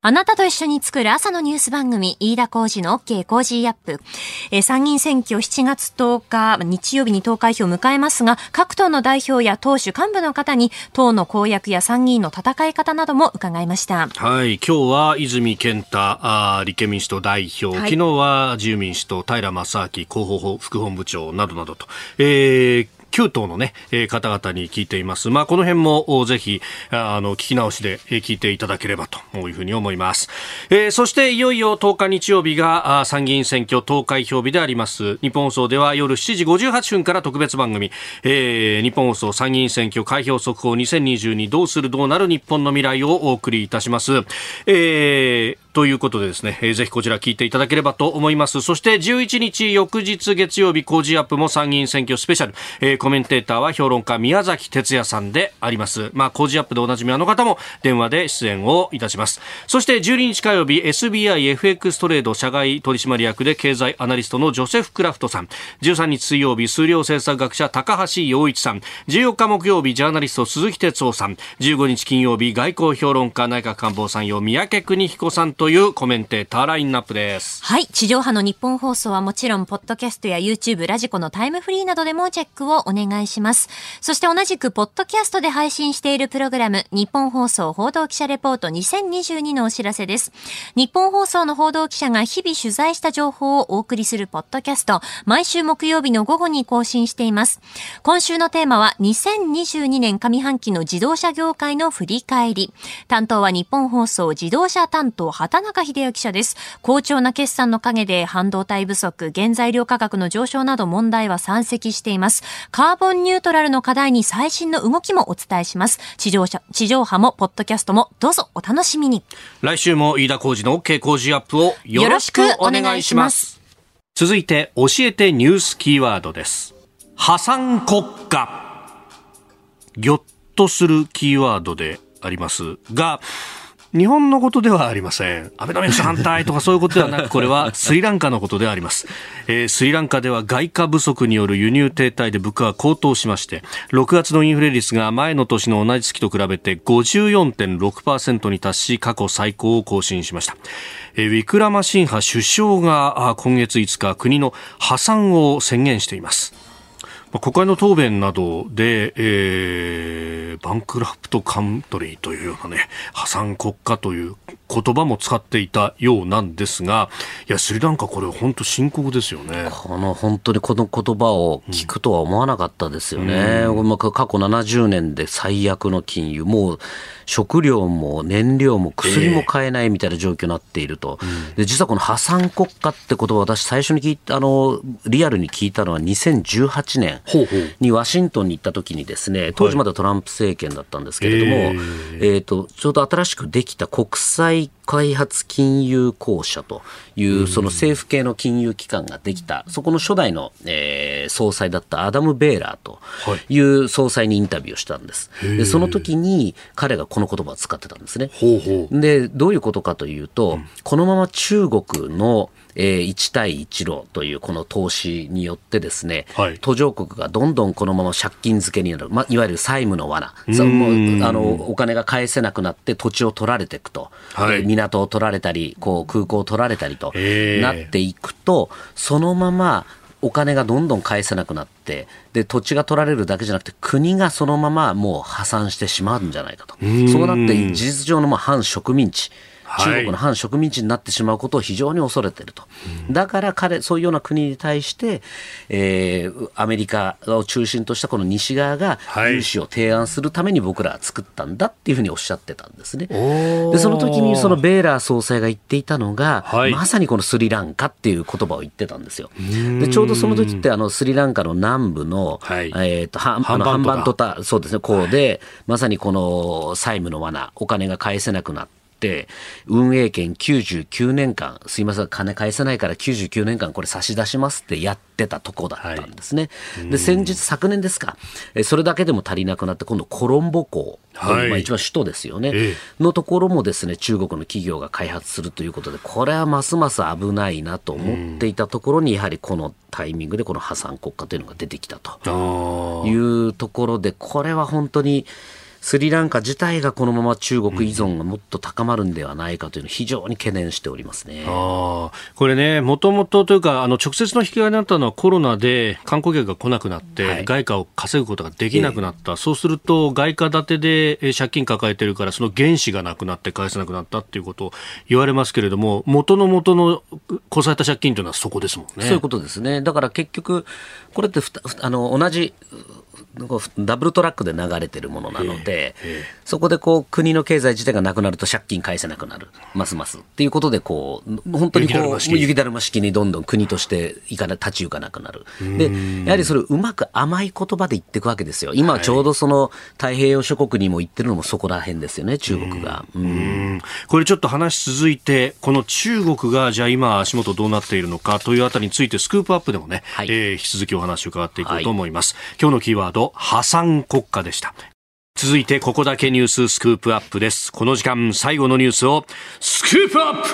あなたと一緒に作る朝のニュース番組、飯田浩二の OK 工事アップ。えー、参議院選挙7月10日、日曜日に投開票を迎えますが、各党の代表や党首幹部の方に、党の公約や参議院の戦い方なども伺いました。はい、今日は泉健太、あ立憲民主党代表、はい、昨日は自由民主党、平正明広報副本部長などなどと、えー9党のね、えー、方々に聞いています。まあ、この辺もぜひ、あの、聞き直しで聞いていただければというふうに思います。えー、そしていよいよ10日日曜日が参議院選挙投開票日であります。日本放送では夜7時58分から特別番組、えー、日本放送参議院選挙開票速報2022どうするどうなる日本の未来をお送りいたします。えーということでですね、えー、ぜひこちら聞いていただければと思います。そして11日翌日月曜日工事アップも参議院選挙スペシャル、えー、コメンテーターは評論家宮崎哲也さんであります。まあ工事アップでおなじみあの方も電話で出演をいたします。そして12日火曜日 SBIFX トレード社外取締役で経済アナリストのジョセフ・クラフトさん。13日水曜日数量政策学者高橋洋一さん。14日木曜日ジャーナリスト鈴木哲夫さん。15日金曜日外交評論家内閣官房参与三宅邦彦さんというコメンテーターラインナップです。はい。地上波の日本放送はもちろん、ポッドキャストや YouTube、ラジコのタイムフリーなどでもチェックをお願いします。そして同じく、ポッドキャストで配信しているプログラム、日本放送報道記者レポート2022のお知らせです。日本放送の報道記者が日々取材した情報をお送りするポッドキャスト、毎週木曜日の午後に更新しています。今週のテーマは、2022年上半期の自動車業界の振り返り。担当は日本放送自動車担当、畑田中秀夫記者です。好調な決算の陰で半導体不足、原材料価格の上昇など問題は山積しています。カーボンニュートラルの課題に最新の動きもお伝えします。地上車地上波もポッドキャストもどうぞお楽しみに。来週も飯田浩二の OK 工事アップをよろしくお願いします。続いて教えてニュースキーワードです。破産国家。ぎょっとするキーワードでありますが、日本のことではありません。アベノミクス反対とかそういうことではなく、これはスリランカのことであります。えー、スリランカでは外貨不足による輸入停滞で物価が高騰しまして、6月のインフレ率が前の年の同じ月と比べて54.6%に達し、過去最高を更新しました。えー、ウィクラマシンハ首相が今月5日、国の破産を宣言しています。まあ国会の答弁などで、えー、バンクラプトカントリーというようなね、破産国家という言葉も使っていたようなんですが、いや、スリランカこれ本当深刻ですよね。この本当にこの言葉を聞くとは思わなかったですよね。うん、過去70年で最悪の金融、もう食料も燃料も薬も買えないみたいな状況になっていると。えー、で実はこの破産国家って言葉私最初に聞いた、あの、リアルに聞いたのは2018年にワシントンに行った時にですね、当時まだトランプ政権だったんですけれども、えー、えーとちょうど新しくできた国際最開発金融公社という、その政府系の金融機関ができた、そこの初代の、えー、総裁だったアダム・ベーラーという総裁にインタビューをしたんです。でその時に彼がこの言葉を使ってたんですね。ほうほう。でどういうことかというと、うん、このまま中国のえー、1対1路というこの投資によってですね、はい、途上国がどんどんこのまま借金付けになる、まあ、いわゆる債務の罠。あのお金が返せなくなって土地を取られていくと、はい、港を取られたりこう空港を取られたりとなっていくと、そのままお金がどんどん返せなくなってで土地が取られるだけじゃなくて国がそのままもう破産してしまうんじゃないかと。そうなって事実上の反植民地中国の反植民地になってしまうことを非常に恐れていると、だから彼、そういうような国に対して、えー、アメリカを中心としたこの西側が融資を提案するために僕らは作ったんだっていうふうにおっしゃってたんですね。でその時にそのベーラー総裁が言っていたのが、はい、まさにこのスリランカっていう言葉を言ってたんですよ。でちょうどその時ってあのスリランカの南部の、はい、えーと、ハンバントタそうですね。こうで、まさにこの債務の罠お金が返せなくなって、運営権99年間、すいません、金返せないから99年間これ差し出しますってやってたとこだったんですね。はい、で、先日、昨年ですか、それだけでも足りなくなって、今度コロンボ港、はい、まあ一番首都ですよね、ええ、のところもですね、中国の企業が開発するということで、これはますます危ないなと思っていたところに、やはりこのタイミングでこの破産国家というのが出てきたというところで、これは本当に、スリランカ自体がこのまま中国依存がもっと高まるんではないかというのを非常に懸念しておりますね。あこれね、もともとというか、あの直接の引き金になったのはコロナで観光客が来なくなって、外貨を稼ぐことができなくなった、えー、そうすると外貨建てで借金抱えてるから、その原資がなくなって返せなくなったっていうことを言われますけれども、元の元のこされた借金というのはそこですもんね。そういうことですね。だから結局、これってあの同じダブルトラックで流れてるものなので、そこでこう国の経済自体がなくなると借金返せなくなる、ますますっていうことでこう、本当にこう雪だるま式。にどんどん国としていかな立ち行かなくなる、でやはりそれ、うまく甘い言葉で言っていくわけですよ、今ちょうどその太平洋諸国にも言ってるのもそこら辺ですよね、中国が。これちょっと話続いて、この中国がじゃあ今、足元どうなっているのかというあたりについて、スクープアップでもね、はい、えー、引き続きお話を伺っていこうと思います。はい、今日のキーワード破産国家でした。続いてここだけニューススクープアップです。この時間最後のニュースをスクープアップ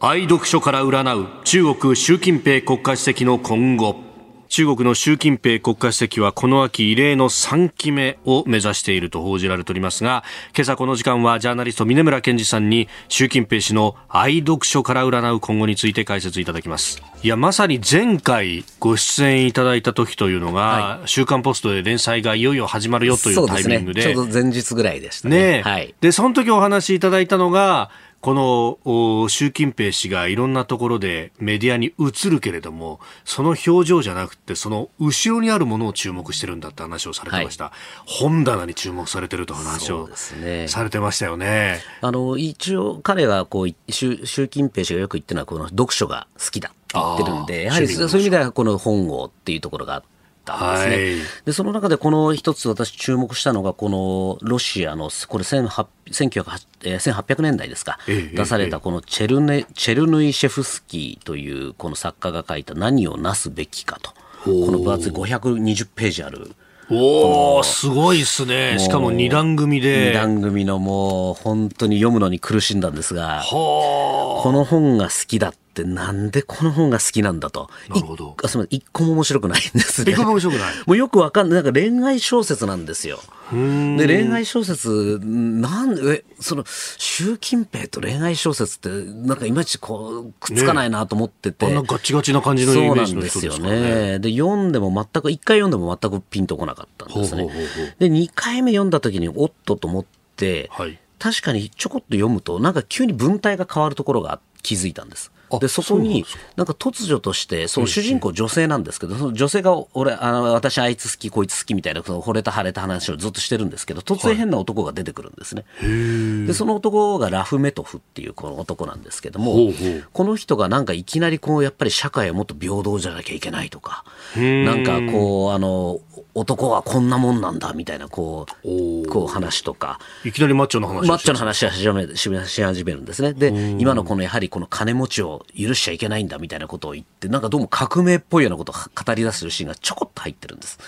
愛読書から占う中国習近平国家主席の今後。中国の習近平国家主席はこの秋異例の3期目を目指していると報じられておりますが今朝この時間はジャーナリスト峰村健二さんに習近平氏の愛読書から占う今後について解説いただきます。いやまさに前回ご出演いただいた時というのが、はい、週刊ポストで連載がいよいよ始まるよというタイミングで、ね、ちょうど前日ぐらいでしたね。ね、はい、でその時お話しいただいたのがこの習近平氏がいろんなところでメディアに映るけれども、その表情じゃなくて、その後ろにあるものを注目してるんだって話をされてました。はい、本棚に注目されてると話をされてましたよね。あの、一応彼がこう、習習近平氏がよく言ってるのは、この読書が好きだって言ってるんで、やはりそういう意味ではこの本をっていうところがあって、ったんですね。はい、でその中でこの一つ私注目したのがこのロシアのこれ1800年代ですか、ええ、出されたこのチェルネチェルヌイシェフスキーというこの作家が書いた「何をなすべきか」とこの分厚い520ページある。おおすごいですね。しかも二段組で。二段組のもう本当に読むのに苦しんだんですが、この本が好きだっってなんでこの本が好きなんだと。なるほど。あすみません、一個も面白くないんですね。一個も面白くない。もうよくわかんない。なんか恋愛小説なんですよ。で、恋愛小説、なんで、その、習近平と恋愛小説って、なんかいまいちこう、くっつかないなと思ってて。ね、あんなガチガチな感じのイメージの人ですよね。で、読んでも全く、一回読んでも全くピンとこなかったんですね。ほうほうほうほうで、二回目読んだ時に、おっとと思って、はい、確かにちょこっと読むと、なんか急に文体が変わるところが気づいたんです。でそこになんか。突如としてその主人公女性なんですけどその女性が俺あの私あいつ好きこいつ好きみたいなその惚れた腫れた話をずっとしてるんですけど突然変な男が出てくるんですね、はい、でその男がラフメトフっていうこの男なんですけどもこの人がなんかいきなりこうやっぱり社会はもっと平等じゃなきゃいけないとかなんかこうあの男はこんなもんなんだみたいなこうこう話とか。いきなりマッチョの話マッチョの話し始めし始めるんですね。で今のこのやはりこの金持ちを許しちゃいけないんだみたいなことを言ってなんかどうも革命っぽいようなことを語り出すシーンがちょこっと入ってるんです。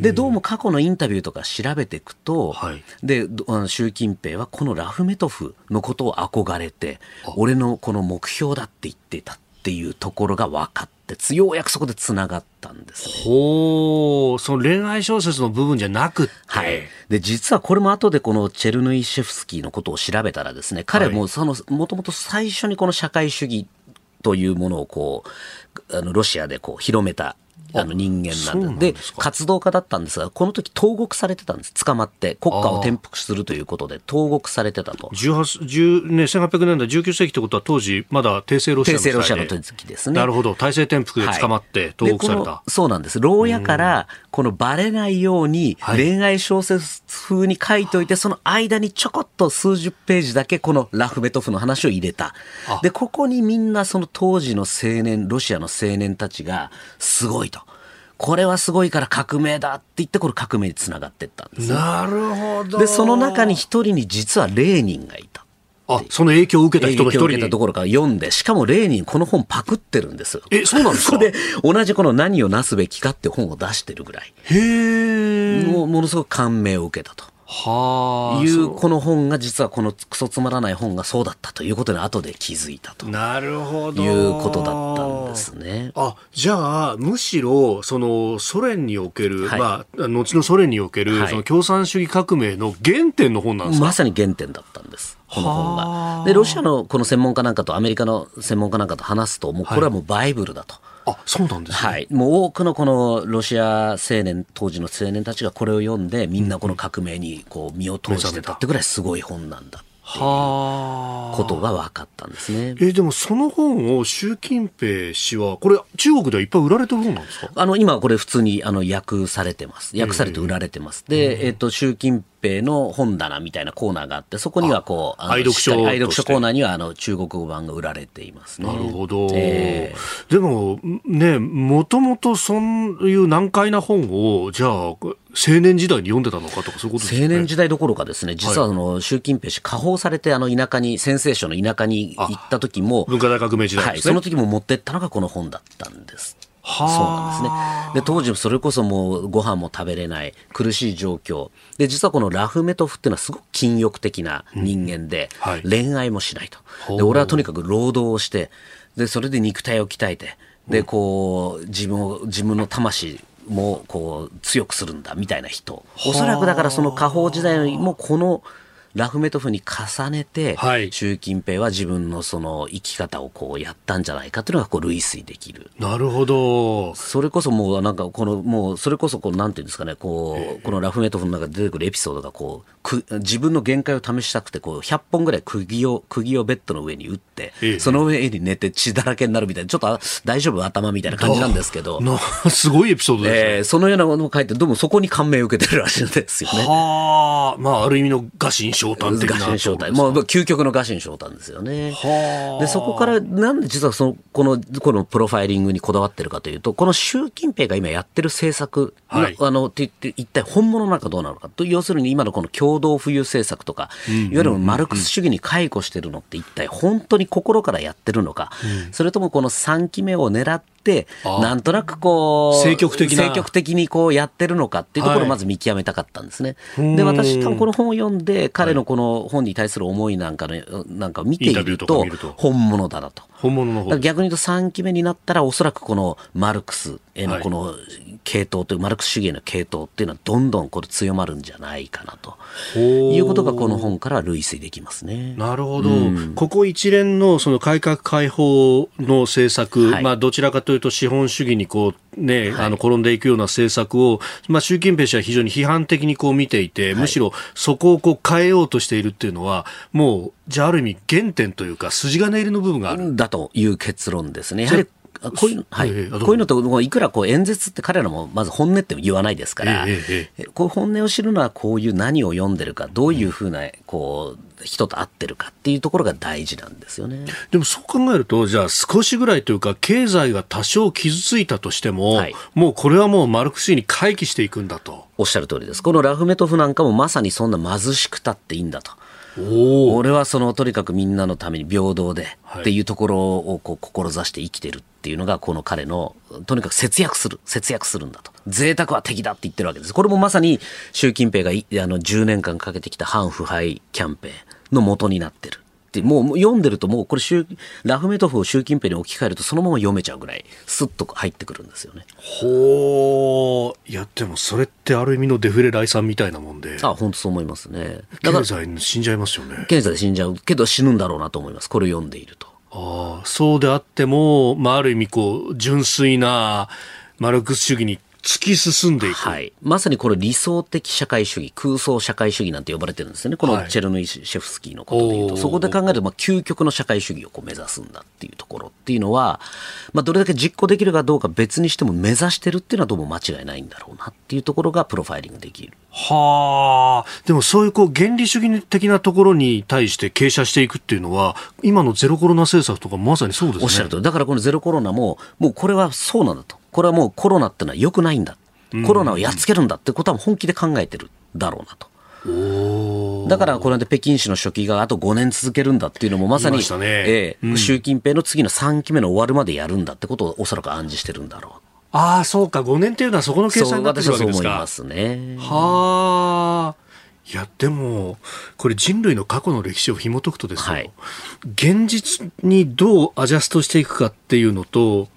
でどうも過去のインタビューとか調べていくと、はい、で習近平はこのラフメトフのことを憧れて俺のこの目標だって言っていたっていうところが分かってようやくそこでつながったんです、ね、ほうその恋愛小説の部分じゃなくて、はい、で実はこれも後でこのチェルヌイシェフスキーのことを調べたらですね彼もそのもともと最初にこの社会主義というものをこうあのロシアでこう広めたあの人間なんでで活動家だったんです。がこの時投獄されてたんです。捕まって国家を転覆するということで投獄されてたと。18ね、1800年代19世紀ってことは当時まだ帝政ロシアの帝政ロシアの時ですね。なるほど。体制転覆で捕まって投獄された、はい、そうなんです。牢屋からこのバレないように恋愛小説風に書いておいて、その間にちょこっと数十ページだけこのラフベトフの話を入れた。でここにみんなその当時の青年ロシアの青年たちがすごいとこれはすごいから革命だって言ってこれ革命につながっていったんです、ね、なるほどでその中に一人に実はレーニンがいたあその影響を受けた人の一人に。受けたところから読んで、しかもレーニンこの本パクってるんですよ。え、そうなんですか？で、同じこの何をなすべきかって本を出してるぐらい。へえ。ものすごく感銘を受けたと。はあ、いうこの本が実はこのクソつまらない本がそうだったということに後で気づいたとなるほどいうことだったんですね。あじゃあむしろそのソ連における、はい、まあ後のソ連における、はい、その共産主義革命の原点の本なんですか？まさに原点だったんです。この本が。でロシアのこの専門家なんかとアメリカの専門家なんかと話すともうこれはもうバイブルだと。はいあそうなんです、ね、はい、もう多くのこのロシア青年当時の青年たちがこれを読んでみんなこの革命にこう身を投じてたってぐらいすごい本なんだっていうことが分かったんですね。えー、でもその本を習近平氏はこれ中国ではいっぱい売られてる本なんですか？あの今これ普通にあの訳されてます。訳されて売られてます。で、えっ、ー、と習近平の本棚みたいなコーナーがあってそこにはこう愛読書愛読書コーナーにはあの中国語版が売られていますね。なるほど、えー、でもねもともとそういう難解な本をじゃあ青年時代に読んでたのかとかそういうことですね青年時代どころかですね実はあの、習近平氏下放されてあの田舎に先生書の田舎に行った時も文化大革命時代、ね、はい、その時も持ってったのがこの本だったんです。そうなんですね。で、当時それこそもうご飯も食べれない苦しい状況。で、実はこのラフメトフっていうのはすごく禁欲的な人間で、うんはい、恋愛もしないと。で、俺はとにかく労働をして、で、それで肉体を鍛えて、で、こう、自分を、自分の魂もこう強くするんだみたいな人。おそらくだからその下方時代もこのラフメトフに重ねて、はい、習近平は自分のその生き方をこうやったんじゃないかというのがこう類推できる。なるほど。それこそもうなんかこのもうそれこそこうなんていうんですかねこうこのラフメトフの中で出てくるエピソードがこうく自分の限界を試したくてこう100本ぐらい釘を釘をベッドの上に打って、その上に寝て血だらけになるみたいなちょっと大丈夫？頭みたいな感じなんですけど。すごいエピソードですね。えー、そのようなものを書いてどうもそこに感銘を受けてるらしいんですよね。はあまあある意味の餓神昇胆的な。昇胆。もう究極の餓神昇胆ですよね。で、そこからなんで実はその、この、このプロファイリングにこだわってるかというと、この習近平が今やってる政策、はい、あの、って言って、一体本物なのかどうなのかと、要するに今のこの共同富裕政策とか、いわゆるマルクス主義に解雇してるのって一体本当に心からやってるのか、うん、それともこの3期目を狙って、なんとなくこう、積極的積極的にこうやってるのかっていうところをまず見極めたかったんですね。はい、で、私、多分この本を読んで、彼のこの本に対する思いなんかの、なんか見ていると、本物だなと。本物の逆に言うと3期目になったら、おそらくこのマルクスへのこの系統というマルクス主義の系統っていうのはどんどんこれ強まるんじゃないかなということがこの本から類推できますね。なるほど、うん、ここ一連のその改革開放の政策、はい、まあどちらかというと資本主義にこうね、はい、あの転んでいくような政策を、まあ習近平氏は非常に批判的にこう見ていて、むしろそこをこう変えようとしているっていうのは、もうじゃあある意味原点というか筋金入りの部分がある。だという結論ですね。やはりこういう、はい、こういうのと、いくらこう演説って彼らもまず本音って言わないですから、ええこう本音を知るのはこういう何を読んでるか、どういうふうな、こう、人と会ってるかっていうところが大事なんですよね。でもそう考えると、じゃあ少しぐらいというか、経済が多少傷ついたとしても、はい、もうこれはもうマルクス主義に回帰していくんだと。おっしゃる通りです。このラフメトフなんかもまさにそんな貧しくたっていいんだと。俺はそのとにかくみんなのために平等でっていうところをこう志して生きてるっていうのがこの彼のとにかく節約する節約するんだと。贅沢は敵だって言ってるわけです。これもまさに習近平があの10年間かけてきた反腐敗キャンペーンの元になってる。ってもう読んでるともうこれラフメトフを習近平に置き換えるとそのまま読めちゃうぐらいスッと入ってくるんですよね。ほういやでもそれってある意味のデフレ来産みたいなもんで。あ本当そう思いますね。だから経済死んじゃいますよね。経済死んじゃうけど死ぬんだろうなと思います。これを読んでいるとああそうであっても、まあ、ある意味こう純粋なマルクス主義に突き進んでいく、はい、まさにこれ理想的社会主義空想社会主義なんて呼ばれてるんですよね。このチェルノイシェフスキーのことでいうと、はい、そこで考えると、まあ、究極の社会主義をこう目指すんだっていうところっていうのは、まあ、どれだけ実行できるかどうか別にしても目指してるっていうのはどうも間違いないんだろうなっていうところがプロファイリングできる。はあ。でもそういうこう原理主義的なところに対して傾斜していくっていうのは今のゼロコロナ政策とかまさにそうですね。おっしゃるとだからこのゼロコロナももうこれはそうなんだとこれはもうコロナってのは良くないんだコロナをやっつけるんだってことは本気で考えてるだろうなと。だからこれで北京市の書記があと5年続けるんだっていうのもまさに、ねえー、うん、習近平の次の3期目の終わるまでやるんだってことをおそらく暗示してるんだろう。ああ、そうか、5年っていうのはそこの計算になってるわけですか。そう思いますね。はあ。いや、でも、これ人類の過去の歴史を紐解くとですね、はい、現実にどうアジャストしていくかっていうのと、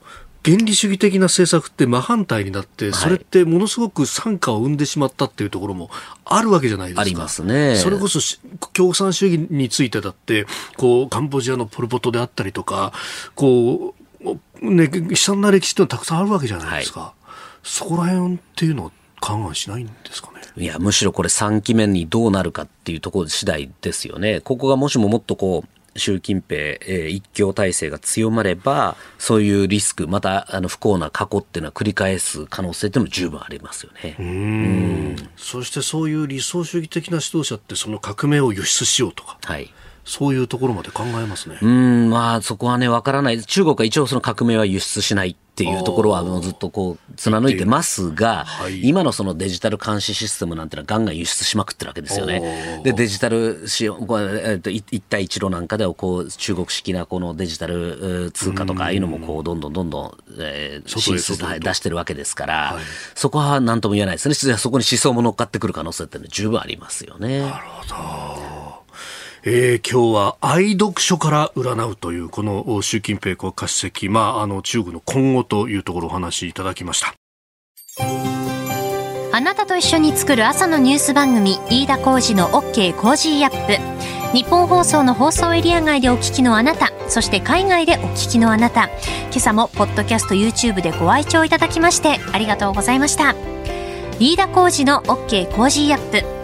原理主義的な政策って真反対になって、それってものすごく惨禍を生んでしまったっていうところもあるわけじゃないですか。ありますね。それこそ共産主義についてだって、こう、カンボジアのポルポトであったりとか、こう、ね、悲惨な歴史ってのはたくさんあるわけじゃないですか。はい、そこら辺っていうのは考えしないんですかね？いや、むしろこれ3期目にどうなるかっていうところ次第ですよね。ここがもしももっとこう、習近平、えー、一強体制が強まれば、そういうリスク、またあの不幸な過去っていうのは繰り返す可能性っていうのも十分ありますよね。うんそしてそういう理想主義的な指導者って、その革命を輸出しようとか。はいそういうところまで考えますね。うん、まあ、そこはね、わからない。中国は一応その革命は輸出しないっていうところはもうずっとこう貫いてますが、はい、今のそのデジタル監視システムなんてのはガンガン輸出しまくってるわけですよね。で、デジタル使用、えっと、一帯一路なんかではこう中国式なこのデジタル通貨とかああいうのもこうどんどんどんどん、えー、進出出してるわけですから、はい、そこは何とも言えないですね。そこに思想も乗っかってくる可能性って十分ありますよね。なるほど。えー、今日は愛読書から占うというこの習近平国家主席、まあ、あの中国の今後というところお話しいただきました。あなたと一緒に作る朝のニュース番組飯田浩司の OK コージーアップ。ニッポン放送の放送エリア外でお聞きのあなたそして海外でお聞きのあなた。今朝もポッドキャスト YouTube でご愛聴いただきましてありがとうございました。飯田浩司の OK コージーアップ。